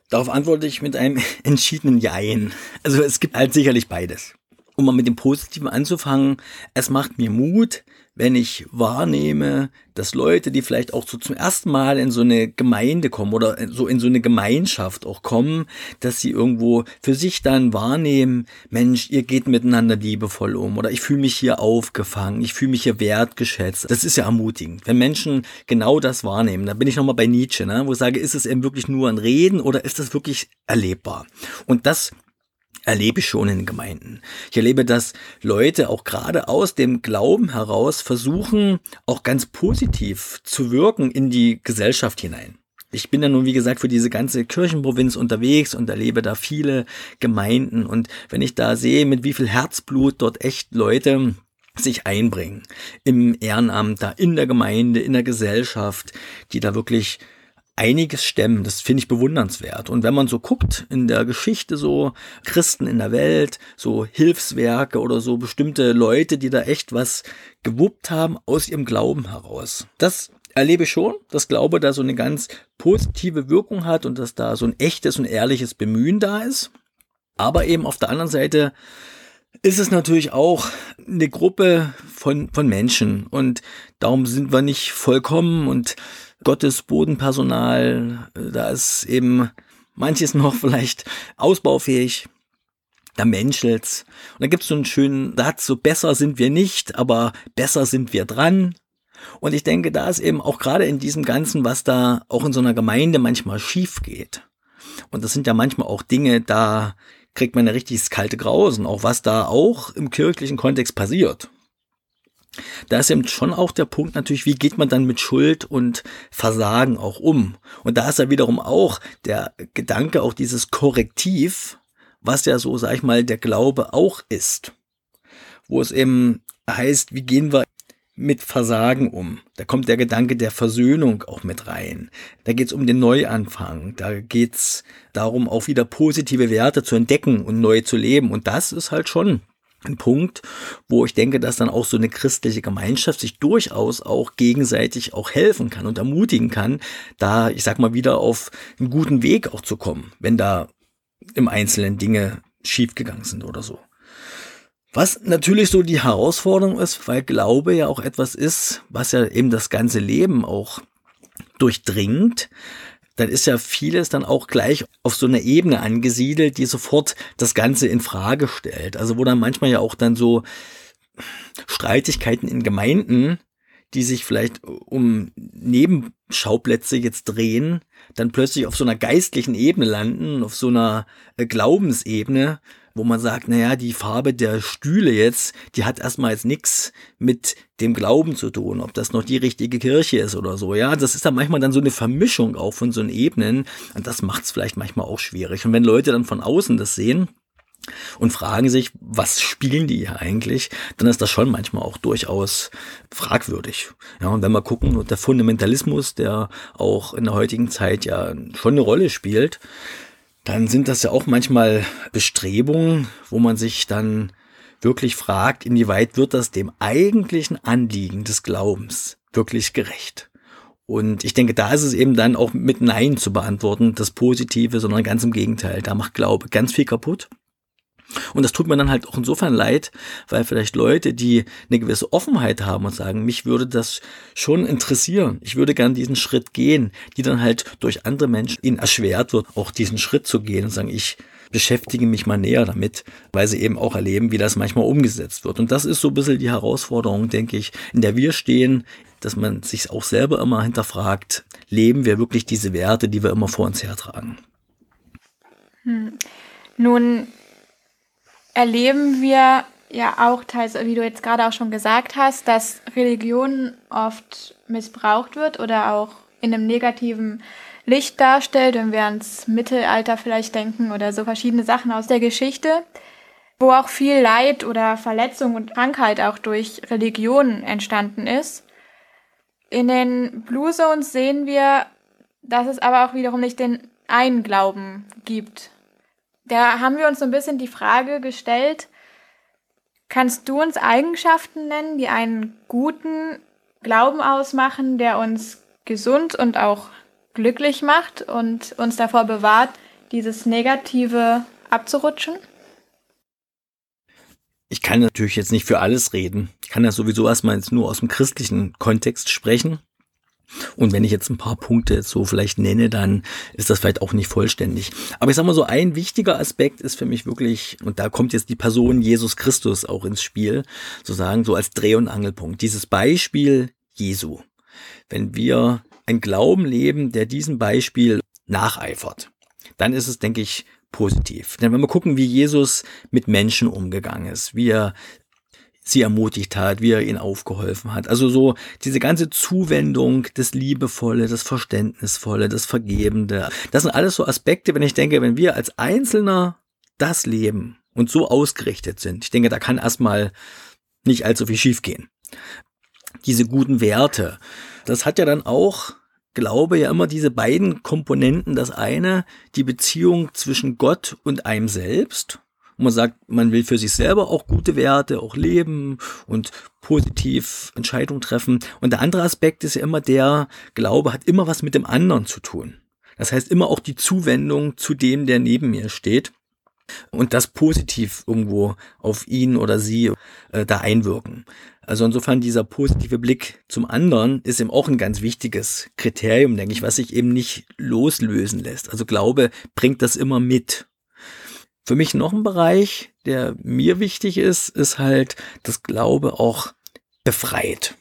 Darauf antworte ich mit einem entschiedenen Jein. Also es gibt halt sicherlich beides. Um mal mit dem Positiven anzufangen, es macht mir Mut, wenn ich wahrnehme, dass Leute, die vielleicht auch so zum ersten Mal in so eine Gemeinde kommen oder so in so eine Gemeinschaft auch kommen, dass sie irgendwo für sich dann wahrnehmen, Mensch, ihr geht miteinander liebevoll um oder ich fühle mich hier aufgefangen, ich fühle mich hier wertgeschätzt. Das ist ja ermutigend. Wenn Menschen genau das wahrnehmen, da bin ich nochmal bei Nietzsche, ne, wo ich sage, ist es eben wirklich nur ein Reden oder ist das wirklich erlebbar? Und das erlebe ich schon in Gemeinden. Ich erlebe, dass Leute auch gerade aus dem Glauben heraus versuchen, auch ganz positiv zu wirken in die Gesellschaft hinein. Ich bin ja nun, wie gesagt, für diese ganze Kirchenprovinz unterwegs und erlebe da viele Gemeinden. Und wenn ich da sehe, mit wie viel Herzblut dort echt Leute sich einbringen, im Ehrenamt, da in der Gemeinde, in der Gesellschaft, die da wirklich einiges stemmen. Das finde ich bewundernswert. Und wenn man so guckt in der Geschichte so Christen in der Welt, so Hilfswerke oder so bestimmte Leute, die da echt was gewuppt haben aus ihrem Glauben heraus. Das erlebe ich schon, dass Glaube da so eine ganz positive Wirkung hat und dass da so ein echtes und ehrliches Bemühen da ist. Aber eben auf der anderen Seite ist es natürlich auch eine Gruppe von, von Menschen und darum sind wir nicht vollkommen und Gottes Bodenpersonal, da ist eben manches noch vielleicht ausbaufähig. Da menschelt's. Und da gibt's so einen schönen Satz, so besser sind wir nicht, aber besser sind wir dran. Und ich denke, da ist eben auch gerade in diesem Ganzen, was da auch in so einer Gemeinde manchmal schief geht. Und das sind ja manchmal auch Dinge, da kriegt man ein richtiges kalte Grausen, auch was da auch im kirchlichen Kontext passiert. Da ist eben schon auch der Punkt natürlich, wie geht man dann mit Schuld und Versagen auch um? Und da ist ja wiederum auch der Gedanke, auch dieses Korrektiv, was ja so, sag ich mal, der Glaube auch ist. Wo es eben heißt, wie gehen wir mit Versagen um. Da kommt der Gedanke der Versöhnung auch mit rein. Da geht's um den Neuanfang. Da geht's darum, auch wieder positive Werte zu entdecken und neu zu leben. Und das ist halt schon ein Punkt, wo ich denke, dass dann auch so eine christliche Gemeinschaft sich durchaus auch gegenseitig auch helfen kann und ermutigen kann, da, ich sag mal, wieder auf einen guten Weg auch zu kommen, wenn da im Einzelnen Dinge schiefgegangen sind oder so. Was natürlich so die Herausforderung ist, weil Glaube ja auch etwas ist, was ja eben das ganze Leben auch durchdringt, dann ist ja vieles dann auch gleich auf so einer Ebene angesiedelt, die sofort das Ganze in Frage stellt. Also wo dann manchmal ja auch dann so Streitigkeiten in Gemeinden, die sich vielleicht um Nebenschauplätze jetzt drehen, dann plötzlich auf so einer geistlichen Ebene landen, auf so einer äh, Glaubensebene, wo man sagt, naja, die Farbe der Stühle jetzt, die hat erstmal jetzt nichts mit dem Glauben zu tun, ob das noch die richtige Kirche ist oder so. Ja, das ist dann manchmal dann so eine Vermischung auch von so Ebenen und das macht es vielleicht manchmal auch schwierig. Und wenn Leute dann von außen das sehen, und fragen sich, was spielen die hier eigentlich, dann ist das schon manchmal auch durchaus fragwürdig. Ja, und wenn wir gucken, der Fundamentalismus, der auch in der heutigen Zeit ja schon eine Rolle spielt, dann sind das ja auch manchmal Bestrebungen, wo man sich dann wirklich fragt, inwieweit wird das dem eigentlichen Anliegen des Glaubens wirklich gerecht. Und ich denke, da ist es eben dann auch mit Nein zu beantworten, das Positive, sondern ganz im Gegenteil. Da macht Glaube ganz viel kaputt. Und das tut mir dann halt auch insofern leid, weil vielleicht Leute, die eine gewisse Offenheit haben und sagen, mich würde das schon interessieren, ich würde gern diesen Schritt gehen, die dann halt durch andere Menschen ihnen erschwert wird, auch diesen Schritt zu gehen und sagen, ich beschäftige mich mal näher damit, weil sie eben auch erleben, wie das manchmal umgesetzt wird. Und das ist so ein bisschen die Herausforderung, denke ich, in der wir stehen, dass man sich auch selber immer hinterfragt, leben wir wirklich diese Werte, die wir immer vor uns hertragen? Hm. Nun erleben wir ja auch teils, wie du jetzt gerade auch schon gesagt hast, dass Religion oft missbraucht wird oder auch in einem negativen Licht darstellt, wenn wir ans Mittelalter vielleicht denken oder so verschiedene Sachen aus der Geschichte, wo auch viel Leid oder Verletzung und Krankheit auch durch Religion entstanden ist. In den Blue Zones sehen wir, dass es aber auch wiederum nicht den einen Glauben gibt, da haben wir uns so ein bisschen die Frage gestellt, kannst du uns Eigenschaften nennen, die einen guten Glauben ausmachen, der uns gesund und auch glücklich macht und uns davor bewahrt, dieses Negative abzurutschen? Ich kann natürlich jetzt nicht für alles reden. Ich kann ja sowieso erstmal jetzt nur aus dem christlichen Kontext sprechen. Und wenn ich jetzt ein paar Punkte so vielleicht nenne, dann ist das vielleicht auch nicht vollständig. Aber ich sag mal so, ein wichtiger Aspekt ist für mich wirklich, und da kommt jetzt die Person Jesus Christus auch ins Spiel, sozusagen so als Dreh- und Angelpunkt. Dieses Beispiel Jesu. Wenn wir ein Glauben leben, der diesem Beispiel nacheifert, dann ist es, denke ich, positiv. Denn wenn wir gucken, wie Jesus mit Menschen umgegangen ist, wie er sie ermutigt hat, wie er ihnen aufgeholfen hat. Also so diese ganze Zuwendung, das Liebevolle, das Verständnisvolle, das Vergebende. Das sind alles so Aspekte, wenn ich denke, wenn wir als Einzelner das leben und so ausgerichtet sind, ich denke, da kann erstmal nicht allzu viel schiefgehen. Diese guten Werte, das hat ja dann auch Glaube ja immer diese beiden Komponenten. Das eine, die Beziehung zwischen Gott und einem selbst und man sagt, man will für sich selber auch gute Werte, auch leben und positiv Entscheidungen treffen. Und der andere Aspekt ist ja immer der, Glaube hat immer was mit dem anderen zu tun. Das heißt immer auch die Zuwendung zu dem, der neben mir steht und das positiv irgendwo auf ihn oder sie äh, da einwirken. Also insofern dieser positive Blick zum anderen ist eben auch ein ganz wichtiges Kriterium, denke ich, was sich eben nicht loslösen lässt. Also Glaube bringt das immer mit. Für mich noch ein Bereich, der mir wichtig ist, ist halt, dass Glaube auch befreit.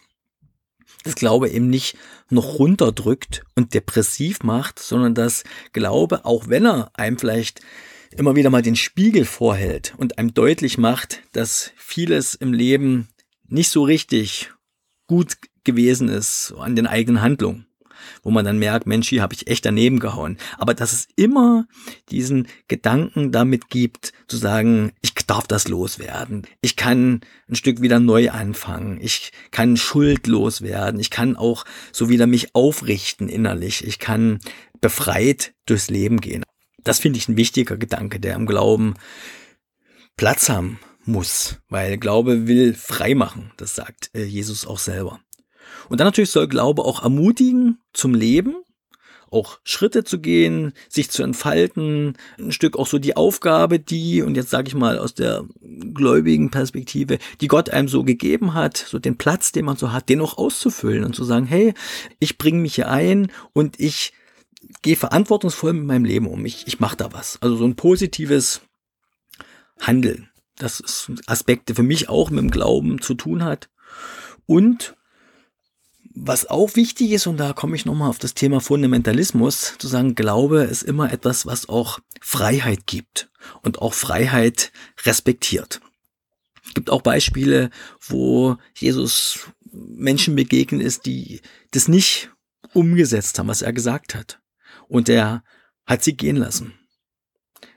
Das Glaube eben nicht noch runterdrückt und depressiv macht, sondern dass Glaube, auch wenn er einem vielleicht immer wieder mal den Spiegel vorhält und einem deutlich macht, dass vieles im Leben nicht so richtig gut gewesen ist an den eigenen Handlungen wo man dann merkt, Mensch, hier habe ich echt daneben gehauen. Aber dass es immer diesen Gedanken damit gibt, zu sagen, ich darf das loswerden. Ich kann ein Stück wieder neu anfangen. Ich kann schuldlos werden. Ich kann auch so wieder mich aufrichten innerlich. Ich kann befreit durchs Leben gehen. Das finde ich ein wichtiger Gedanke, der im Glauben Platz haben muss, weil Glaube will frei machen, das sagt äh, Jesus auch selber. Und dann natürlich soll Glaube auch ermutigen zum Leben, auch Schritte zu gehen, sich zu entfalten, ein Stück auch so die Aufgabe, die, und jetzt sage ich mal aus der gläubigen Perspektive, die Gott einem so gegeben hat, so den Platz, den man so hat, den auch auszufüllen und zu sagen, hey, ich bringe mich hier ein und ich gehe verantwortungsvoll mit meinem Leben um. Ich, ich mache da was. Also so ein positives Handeln. Das ist Aspekte für mich auch mit dem Glauben zu tun hat. Und was auch wichtig ist, und da komme ich nochmal auf das Thema Fundamentalismus, zu sagen, Glaube ist immer etwas, was auch Freiheit gibt und auch Freiheit respektiert. Es gibt auch Beispiele, wo Jesus Menschen begegnet ist, die das nicht umgesetzt haben, was er gesagt hat. Und er hat sie gehen lassen.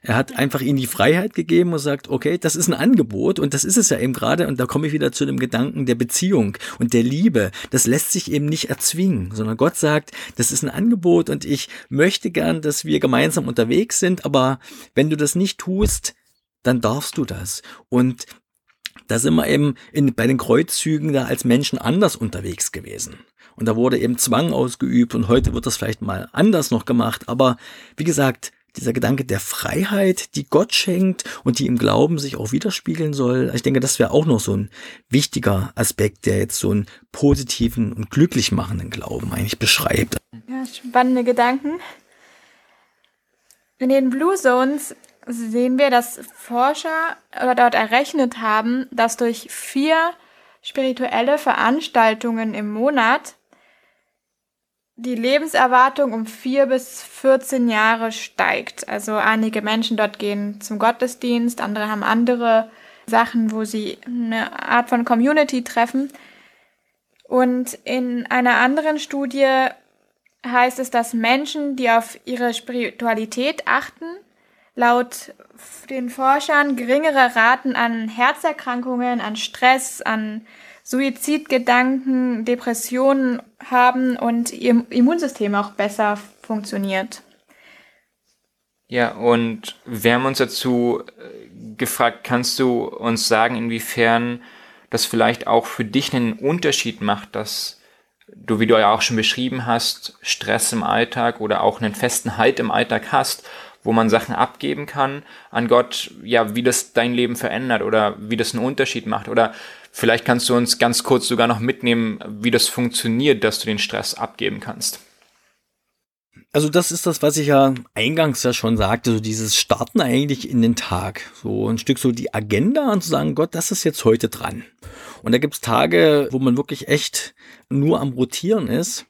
Er hat einfach ihnen die Freiheit gegeben und sagt, okay, das ist ein Angebot und das ist es ja eben gerade und da komme ich wieder zu dem Gedanken der Beziehung und der Liebe. Das lässt sich eben nicht erzwingen, sondern Gott sagt, das ist ein Angebot und ich möchte gern, dass wir gemeinsam unterwegs sind, aber wenn du das nicht tust, dann darfst du das. Und da sind wir eben in, bei den Kreuzzügen da als Menschen anders unterwegs gewesen. Und da wurde eben Zwang ausgeübt und heute wird das vielleicht mal anders noch gemacht. Aber wie gesagt, dieser Gedanke der Freiheit, die Gott schenkt und die im Glauben sich auch widerspiegeln soll. Ich denke, das wäre auch noch so ein wichtiger Aspekt, der jetzt so einen positiven und glücklich machenden Glauben eigentlich beschreibt. Ja, spannende Gedanken. In den Blue Zones sehen wir, dass Forscher oder dort errechnet haben, dass durch vier spirituelle Veranstaltungen im Monat die Lebenserwartung um vier bis 14 Jahre steigt. Also einige Menschen dort gehen zum Gottesdienst, andere haben andere Sachen, wo sie eine Art von Community treffen. Und in einer anderen Studie heißt es, dass Menschen, die auf ihre Spiritualität achten, laut den Forschern geringere Raten an Herzerkrankungen, an Stress, an Suizidgedanken, Depressionen haben und ihr Immunsystem auch besser funktioniert. Ja, und wir haben uns dazu äh, gefragt, kannst du uns sagen, inwiefern das vielleicht auch für dich einen Unterschied macht, dass du, wie du ja auch schon beschrieben hast, Stress im Alltag oder auch einen festen Halt im Alltag hast, wo man Sachen abgeben kann an Gott, ja, wie das dein Leben verändert oder wie das einen Unterschied macht oder Vielleicht kannst du uns ganz kurz sogar noch mitnehmen, wie das funktioniert, dass du den Stress abgeben kannst. Also das ist das, was ich ja eingangs ja schon sagte, so dieses Starten eigentlich in den Tag. So ein Stück so die Agenda und zu sagen, Gott, das ist jetzt heute dran. Und da gibt's Tage, wo man wirklich echt nur am Rotieren ist.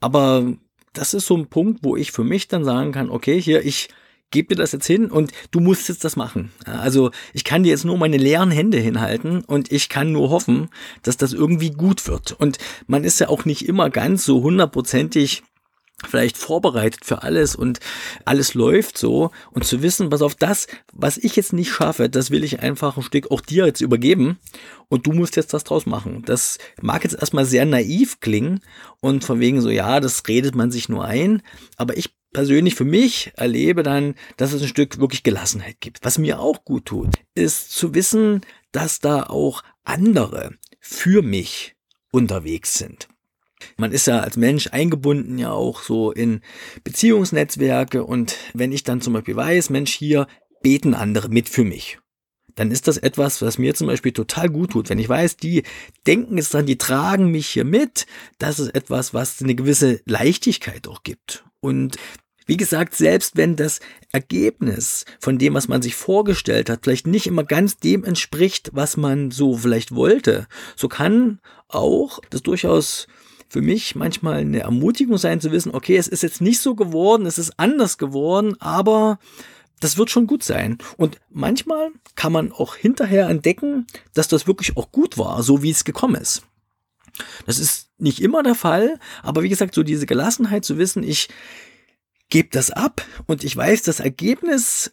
Aber das ist so ein Punkt, wo ich für mich dann sagen kann, okay, hier, ich gebe dir das jetzt hin und du musst jetzt das machen. Also ich kann dir jetzt nur meine leeren Hände hinhalten und ich kann nur hoffen, dass das irgendwie gut wird. Und man ist ja auch nicht immer ganz so hundertprozentig vielleicht vorbereitet für alles und alles läuft so und zu wissen, was auf das, was ich jetzt nicht schaffe, das will ich einfach ein Stück auch dir jetzt übergeben und du musst jetzt das draus machen. Das mag jetzt erstmal sehr naiv klingen und von wegen so, ja, das redet man sich nur ein, aber ich persönlich für mich erlebe dann, dass es ein Stück wirklich Gelassenheit gibt. Was mir auch gut tut, ist zu wissen, dass da auch andere für mich unterwegs sind. Man ist ja als Mensch eingebunden ja auch so in Beziehungsnetzwerke und wenn ich dann zum Beispiel weiß, Mensch, hier beten andere mit für mich, dann ist das etwas, was mir zum Beispiel total gut tut. Wenn ich weiß, die denken es dann, die tragen mich hier mit, das ist etwas, was eine gewisse Leichtigkeit auch gibt. Und wie gesagt, selbst wenn das Ergebnis von dem, was man sich vorgestellt hat, vielleicht nicht immer ganz dem entspricht, was man so vielleicht wollte, so kann auch das durchaus für mich manchmal eine Ermutigung sein zu wissen, okay, es ist jetzt nicht so geworden, es ist anders geworden, aber das wird schon gut sein. Und manchmal kann man auch hinterher entdecken, dass das wirklich auch gut war, so wie es gekommen ist. Das ist nicht immer der Fall, aber wie gesagt, so diese Gelassenheit zu wissen, ich gebe das ab und ich weiß, das Ergebnis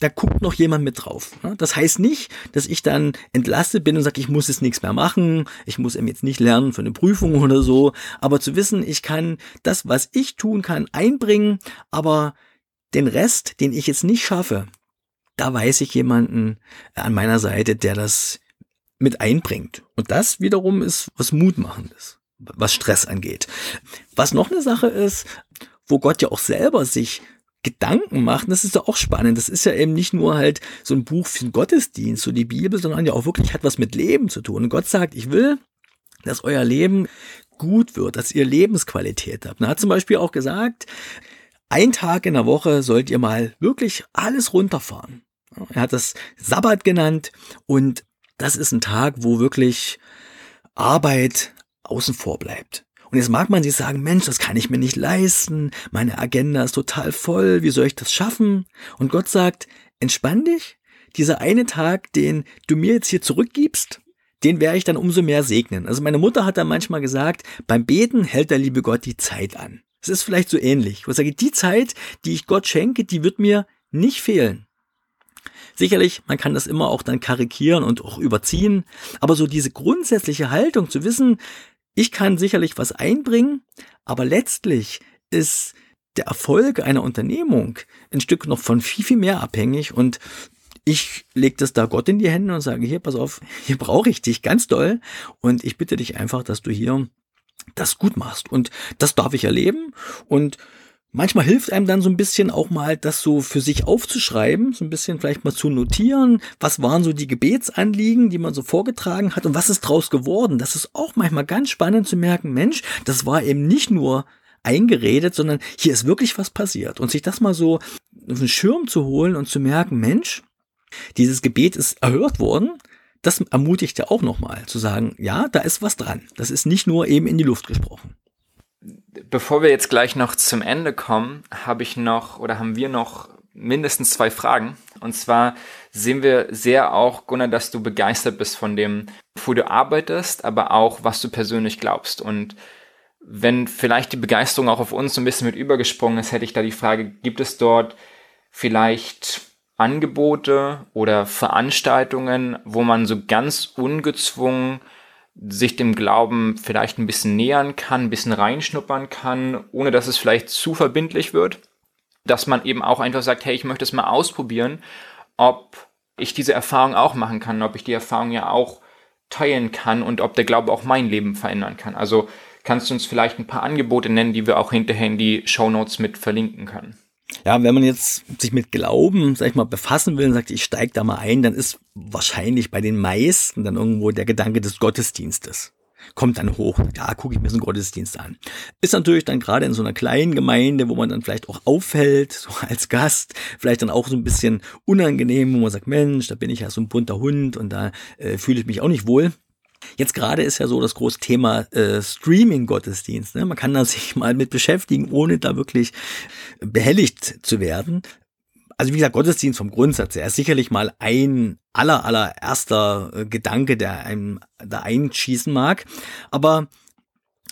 da guckt noch jemand mit drauf. Ne? Das heißt nicht, dass ich dann entlastet bin und sage, ich muss jetzt nichts mehr machen, ich muss eben jetzt nicht lernen für eine Prüfung oder so, aber zu wissen, ich kann das, was ich tun kann, einbringen, aber den Rest, den ich jetzt nicht schaffe, da weiß ich jemanden an meiner Seite, der das mit einbringt. Und das wiederum ist was Mutmachendes, was Stress angeht. Was noch eine Sache ist, wo Gott ja auch selber sich Gedanken machen, das ist ja auch spannend. Das ist ja eben nicht nur halt so ein Buch für den Gottesdienst, so die Bibel, sondern ja auch wirklich hat was mit Leben zu tun. Und Gott sagt, ich will, dass euer Leben gut wird, dass ihr Lebensqualität habt. Er hat zum Beispiel auch gesagt, ein Tag in der Woche sollt ihr mal wirklich alles runterfahren. Er hat das Sabbat genannt und das ist ein Tag, wo wirklich Arbeit außen vor bleibt. Und jetzt mag man sich sagen, Mensch, das kann ich mir nicht leisten, meine Agenda ist total voll, wie soll ich das schaffen? Und Gott sagt, entspann dich, dieser eine Tag, den du mir jetzt hier zurückgibst, den werde ich dann umso mehr segnen. Also meine Mutter hat dann manchmal gesagt, beim Beten hält der liebe Gott die Zeit an. Es ist vielleicht so ähnlich. Ich sage, die Zeit, die ich Gott schenke, die wird mir nicht fehlen. Sicherlich, man kann das immer auch dann karikieren und auch überziehen, aber so diese grundsätzliche Haltung zu wissen, ich kann sicherlich was einbringen, aber letztlich ist der Erfolg einer Unternehmung ein Stück noch von viel, viel mehr abhängig und ich lege das da Gott in die Hände und sage, hier, pass auf, hier brauche ich dich ganz doll und ich bitte dich einfach, dass du hier das gut machst. Und das darf ich erleben und Manchmal hilft einem dann so ein bisschen auch mal, das so für sich aufzuschreiben, so ein bisschen vielleicht mal zu notieren, was waren so die Gebetsanliegen, die man so vorgetragen hat und was ist draus geworden. Das ist auch manchmal ganz spannend zu merken, Mensch, das war eben nicht nur eingeredet, sondern hier ist wirklich was passiert. Und sich das mal so auf den Schirm zu holen und zu merken, Mensch, dieses Gebet ist erhört worden, das ermutigt ja auch nochmal zu sagen, ja, da ist was dran. Das ist nicht nur eben in die Luft gesprochen bevor wir jetzt gleich noch zum Ende kommen, habe ich noch oder haben wir noch mindestens zwei Fragen. Und zwar sehen wir sehr auch, Gunnar, dass du begeistert bist von dem, wo du arbeitest, aber auch, was du persönlich glaubst. Und wenn vielleicht die Begeisterung auch auf uns so ein bisschen mit übergesprungen ist, hätte ich da die Frage, gibt es dort vielleicht Angebote oder Veranstaltungen, wo man so ganz ungezwungen sich dem Glauben vielleicht ein bisschen nähern kann, ein bisschen reinschnuppern kann, ohne dass es vielleicht zu verbindlich wird. Dass man eben auch einfach sagt, hey, ich möchte es mal ausprobieren, ob ich diese Erfahrung auch machen kann, ob ich die Erfahrung ja auch teilen kann und ob der Glaube auch mein Leben verändern kann. Also kannst du uns vielleicht ein paar Angebote nennen, die wir auch hinterher in die Show Notes mit verlinken können? Ja, wenn man jetzt sich mit Glauben, sag ich mal, befassen will und sagt, ich steige da mal ein, dann ist wahrscheinlich bei den meisten dann irgendwo der Gedanke des Gottesdienstes. Kommt dann hoch, ja, gucke ich mir so einen Gottesdienst an. Ist natürlich dann gerade in so einer kleinen Gemeinde, wo man dann vielleicht auch auffällt, so als Gast, vielleicht dann auch so ein bisschen unangenehm, wo man sagt, Mensch, da bin ich ja so ein bunter Hund und da äh, fühle ich mich auch nicht wohl. Jetzt gerade ist ja so das große Thema äh, Streaming-Gottesdienst. Ne? Man kann da sich mal mit beschäftigen, ohne da wirklich behelligt zu werden. also wie gesagt, Gottesdienst vom Grundsatz her ist sicherlich mal ein aller, allererster äh, Gedanke, der einem da einschießen mag. Aber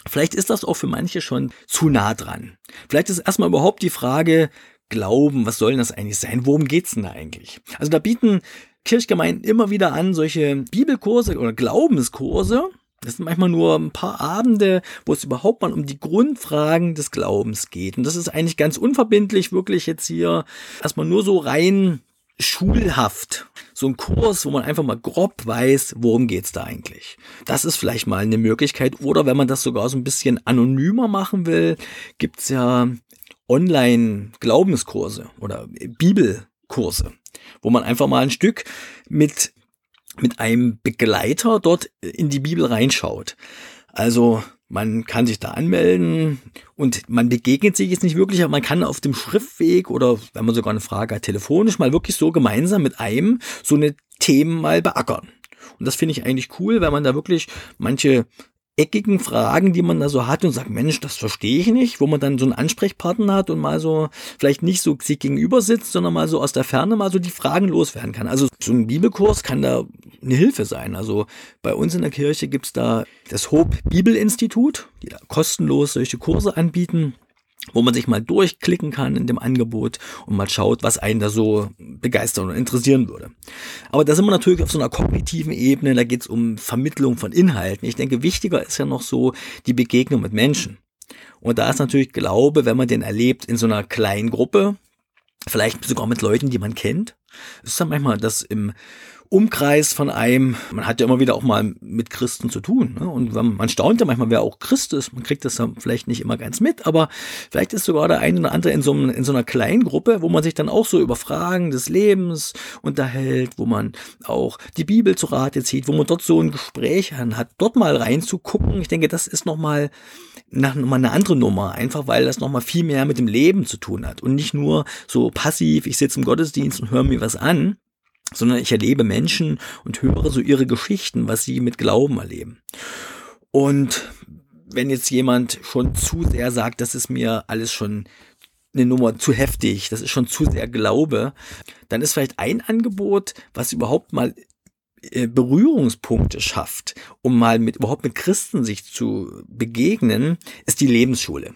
vielleicht ist das auch für manche schon zu nah dran. Vielleicht ist erstmal überhaupt die Frage, Glauben, was soll denn das eigentlich sein? Worum geht's denn da eigentlich? Also da bieten Kirchgemeinden immer wieder an, solche Bibelkurse oder Glaubenskurse, das sind manchmal nur ein paar Abende, wo es überhaupt mal um die Grundfragen des Glaubens geht. Und das ist eigentlich ganz unverbindlich, wirklich jetzt hier erstmal nur so rein schulhaft. So ein Kurs, wo man einfach mal grob weiß, worum geht's da eigentlich. Das ist vielleicht mal eine Möglichkeit. Oder wenn man das sogar so ein bisschen anonymer machen will, gibt's ja Online-Glaubenskurse oder Bibelkurse, wo man einfach mal ein Stück mit mit einem Begleiter dort in die Bibel reinschaut. Also man kann sich da anmelden und man begegnet sich jetzt nicht wirklich, aber man kann auf dem Schriftweg oder wenn man sogar eine Frage hat, telefonisch mal wirklich so gemeinsam mit einem so eine Themen mal beackern. Und das finde ich eigentlich cool, weil man da wirklich manche eckigen Fragen, die man da so hat und sagt, Mensch, das verstehe ich nicht, wo man dann so einen Ansprechpartner hat und mal so vielleicht nicht so sich gegenüber sitzt, sondern mal so aus der Ferne mal so die Fragen loswerden kann. Also so ein Bibelkurs kann da eine Hilfe sein. Also bei uns in der Kirche gibt's da das Hope Bibelinstitut, die da kostenlos solche Kurse anbieten wo man sich mal durchklicken kann in dem Angebot und mal schaut, was einen da so begeistern oder interessieren würde. Aber da sind wir natürlich auf so einer kognitiven Ebene, da geht es um Vermittlung von Inhalten. Ich denke, wichtiger ist ja noch so die Begegnung mit Menschen. Und da ist natürlich Glaube, wenn man den erlebt in so einer kleinen Gruppe, vielleicht sogar mit Leuten, die man kennt. Ist dann manchmal das im Umkreis von einem, man hat ja immer wieder auch mal mit Christen zu tun. Ne? Und man staunt ja manchmal, wer auch Christ ist. Man kriegt das ja vielleicht nicht immer ganz mit, aber vielleicht ist sogar der eine oder andere in so, einem, in so einer kleinen Gruppe, wo man sich dann auch so über Fragen des Lebens unterhält, wo man auch die Bibel zu Rate zieht, wo man dort so ein Gespräch hat, dort mal reinzugucken. Ich denke, das ist nochmal noch mal eine andere Nummer, einfach weil das nochmal viel mehr mit dem Leben zu tun hat und nicht nur so passiv, ich sitze im Gottesdienst und höre mir was an, sondern ich erlebe Menschen und höre so ihre Geschichten, was sie mit Glauben erleben. Und wenn jetzt jemand schon zu sehr sagt, das ist mir alles schon eine Nummer zu heftig, das ist schon zu sehr Glaube, dann ist vielleicht ein Angebot, was überhaupt mal äh, Berührungspunkte schafft, um mal mit überhaupt mit Christen sich zu begegnen, ist die Lebensschule.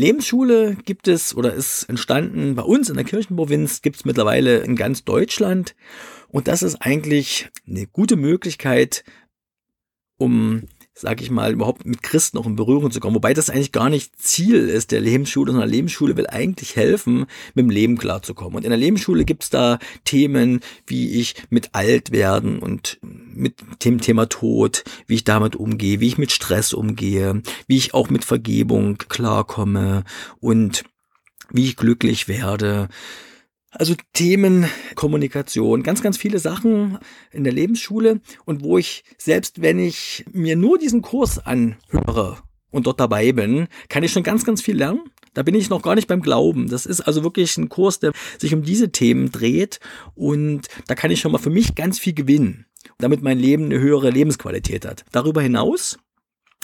Lebensschule gibt es oder ist entstanden bei uns in der Kirchenprovinz, gibt es mittlerweile in ganz Deutschland. Und das ist eigentlich eine gute Möglichkeit, um sag ich mal, überhaupt mit Christen auch in Berührung zu kommen. Wobei das eigentlich gar nicht Ziel ist der Lebensschule, sondern Lebensschule will eigentlich helfen, mit dem Leben klarzukommen. Und in der Lebensschule gibt's da Themen, wie ich mit alt werden und mit dem Thema Tod, wie ich damit umgehe, wie ich mit Stress umgehe, wie ich auch mit Vergebung klarkomme und wie ich glücklich werde also Themen, Kommunikation, ganz, ganz viele Sachen in der Lebensschule und wo ich, selbst wenn ich mir nur diesen Kurs anhöre und dort dabei bin, kann ich schon ganz, ganz viel lernen. Da bin ich noch gar nicht beim Glauben. Das ist also wirklich ein Kurs, der sich um diese Themen dreht und da kann ich schon mal für mich ganz viel gewinnen, damit mein Leben eine höhere Lebensqualität hat. Darüber hinaus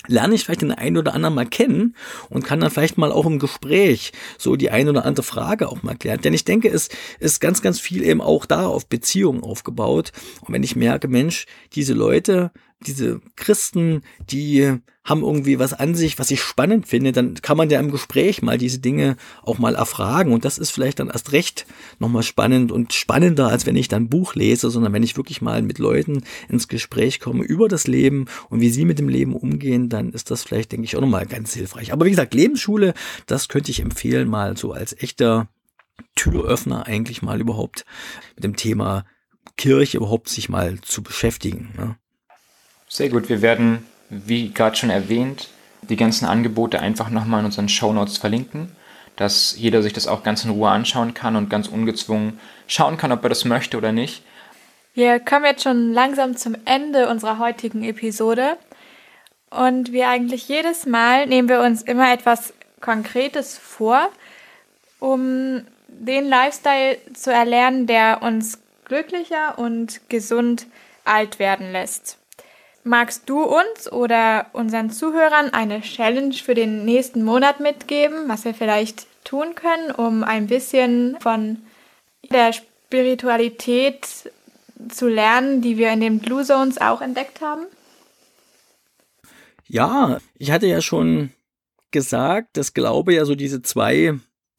lerne ich vielleicht den einen oder anderen mal kennen und kann dann vielleicht mal auch im Gespräch so die ein oder andere Frage auch mal klären. Denn ich denke, es ist ganz, ganz viel eben auch da auf Beziehungen aufgebaut. Und wenn ich merke, Mensch, diese Leute, diese Christen, die haben irgendwie was an sich, was ich spannend finde, dann kann man ja im Gespräch mal diese Dinge auch mal erfragen. Und das ist vielleicht dann erst recht nochmal spannend und spannender, als wenn ich dann Buch lese, sondern wenn ich wirklich mal mit Leuten ins Gespräch komme über das Leben und wie sie mit dem Leben umgehen, dann ist das vielleicht, denke ich, auch nochmal ganz hilfreich. Aber wie gesagt, Lebensschule, das könnte ich empfehlen, mal so als echter Türöffner eigentlich mal überhaupt mit dem Thema Kirche überhaupt sich mal zu beschäftigen. Ne? Sehr gut. Wir werden, wie gerade schon erwähnt, die ganzen Angebote einfach nochmal in unseren Show Notes verlinken, dass jeder sich das auch ganz in Ruhe anschauen kann und ganz ungezwungen schauen kann, ob er das möchte oder nicht. Wir kommen jetzt schon langsam zum Ende unserer heutigen Episode. Und wie eigentlich jedes Mal nehmen wir uns immer etwas Konkretes vor, um den Lifestyle zu erlernen, der uns glücklicher und gesund alt werden lässt. Magst du uns oder unseren Zuhörern eine Challenge für den nächsten Monat mitgeben, was wir vielleicht tun können, um ein bisschen von der Spiritualität zu lernen, die wir in den Blue Zones auch entdeckt haben? Ja, ich hatte ja schon gesagt, dass Glaube ja so diese zwei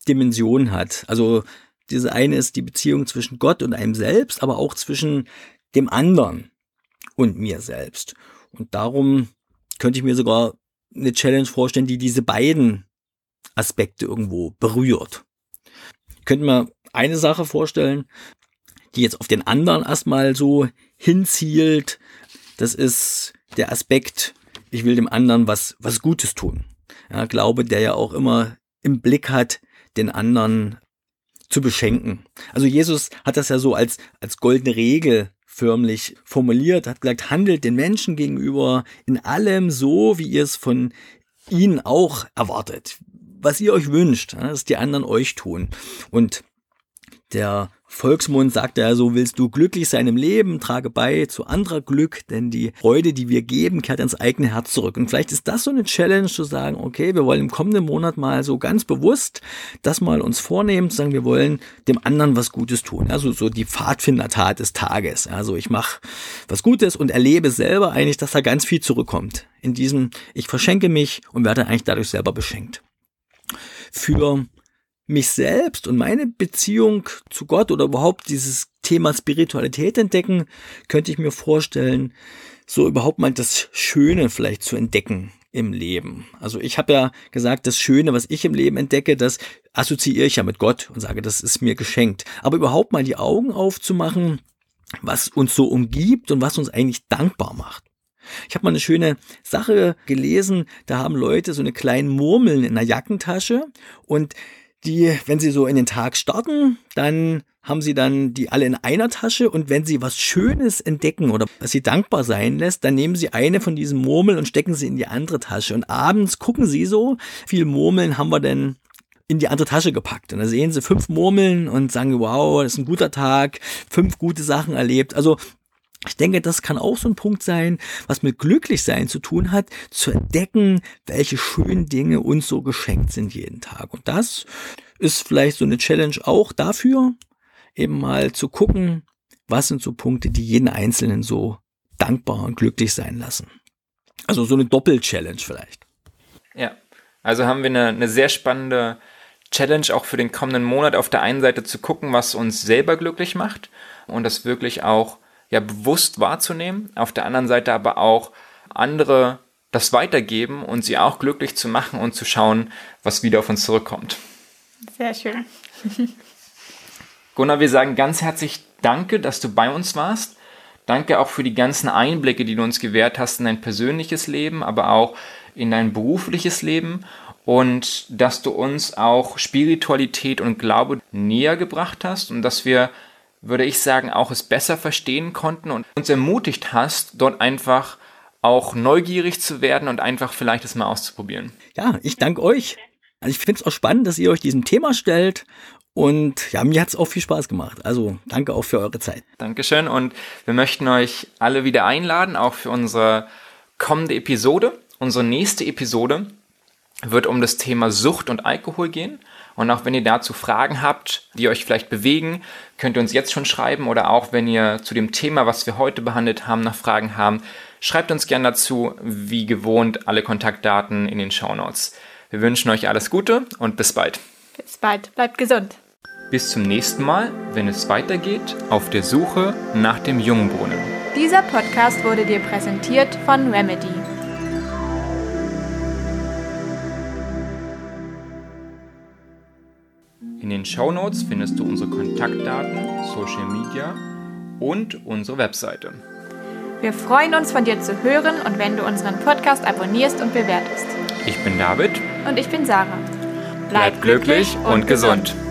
Dimensionen hat. Also diese eine ist die Beziehung zwischen Gott und einem selbst, aber auch zwischen dem anderen und mir selbst. Und darum könnte ich mir sogar eine Challenge vorstellen, die diese beiden Aspekte irgendwo berührt. Ich könnte mir eine Sache vorstellen, die jetzt auf den anderen erstmal so hinzielt. Das ist der Aspekt, ich will dem anderen was, was Gutes tun. Ja, Glaube, der ja auch immer im Blick hat, den anderen zu beschenken. Also Jesus hat das ja so als, als goldene Regel förmlich formuliert, hat gesagt, handelt den Menschen gegenüber in allem so, wie ihr es von ihnen auch erwartet. Was ihr euch wünscht, dass die anderen euch tun. Und der Volksmund sagt ja so, willst du glücklich sein im Leben, trage bei zu anderer Glück, denn die Freude, die wir geben, kehrt ins eigene Herz zurück. Und vielleicht ist das so eine Challenge zu sagen, okay, wir wollen im kommenden Monat mal so ganz bewusst das mal uns vornehmen, zu sagen, wir wollen dem anderen was Gutes tun. Also so die Pfadfindertat des Tages. Also ich mache was Gutes und erlebe selber eigentlich, dass da ganz viel zurückkommt. In diesem, ich verschenke mich und werde eigentlich dadurch selber beschenkt. Für mich selbst und meine Beziehung zu Gott oder überhaupt dieses Thema Spiritualität entdecken, könnte ich mir vorstellen, so überhaupt mal das Schöne vielleicht zu entdecken im Leben. Also ich habe ja gesagt, das Schöne, was ich im Leben entdecke, das assoziiere ich ja mit Gott und sage, das ist mir geschenkt. Aber überhaupt mal die Augen aufzumachen, was uns so umgibt und was uns eigentlich dankbar macht. Ich habe mal eine schöne Sache gelesen, da haben Leute so eine kleinen Murmeln in der Jackentasche und die, wenn sie so in den Tag starten, dann haben sie dann die alle in einer Tasche und wenn sie was Schönes entdecken oder was sie dankbar sein lässt, dann nehmen sie eine von diesen Murmeln und stecken sie in die andere Tasche und abends gucken sie so, wie viele Murmeln haben wir denn in die andere Tasche gepackt. Und da sehen sie fünf Murmeln und sagen, wow, das ist ein guter Tag, fünf gute Sachen erlebt. Also ich denke, das kann auch so ein Punkt sein, was mit Glücklichsein zu tun hat, zu entdecken, welche schönen Dinge uns so geschenkt sind jeden Tag. Und das ist vielleicht so eine Challenge auch dafür, eben mal zu gucken, was sind so Punkte, die jeden Einzelnen so dankbar und glücklich sein lassen. Also so eine Doppel-Challenge vielleicht. Ja, also haben wir eine, eine sehr spannende Challenge auch für den kommenden Monat auf der einen Seite zu gucken, was uns selber glücklich macht und das wirklich auch ja bewusst wahrzunehmen, auf der anderen Seite aber auch andere das weitergeben und sie auch glücklich zu machen und zu schauen, was wieder auf uns zurückkommt. Sehr schön. Gunnar, wir sagen ganz herzlich Danke, dass du bei uns warst. Danke auch für die ganzen Einblicke, die du uns gewährt hast in dein persönliches Leben, aber auch in dein berufliches Leben und dass du uns auch Spiritualität und Glaube näher gebracht hast und dass wir würde ich sagen, auch es besser verstehen konnten und uns ermutigt hast, dort einfach auch neugierig zu werden und einfach vielleicht es mal auszuprobieren. Ja, ich danke euch. Also ich finde es auch spannend, dass ihr euch diesem Thema stellt und ja, mir hat es auch viel Spaß gemacht. Also danke auch für eure Zeit. Dankeschön und wir möchten euch alle wieder einladen, auch für unsere kommende Episode. Unsere nächste Episode wird um das Thema Sucht und Alkohol gehen. Und auch wenn ihr dazu Fragen habt, die euch vielleicht bewegen, könnt ihr uns jetzt schon schreiben oder auch wenn ihr zu dem Thema, was wir heute behandelt haben, noch Fragen haben, schreibt uns gerne dazu, wie gewohnt, alle Kontaktdaten in den Show Notes. Wir wünschen euch alles Gute und bis bald. Bis bald, bleibt gesund. Bis zum nächsten Mal, wenn es weitergeht auf der Suche nach dem Jungbrunnen. Dieser Podcast wurde dir präsentiert von Remedy. In den Show Notes findest du unsere Kontaktdaten, Social Media und unsere Webseite. Wir freuen uns von dir zu hören und wenn du unseren Podcast abonnierst und bewertest. Ich bin David. Und ich bin Sarah. Bleib, Bleib glücklich und gesund. gesund.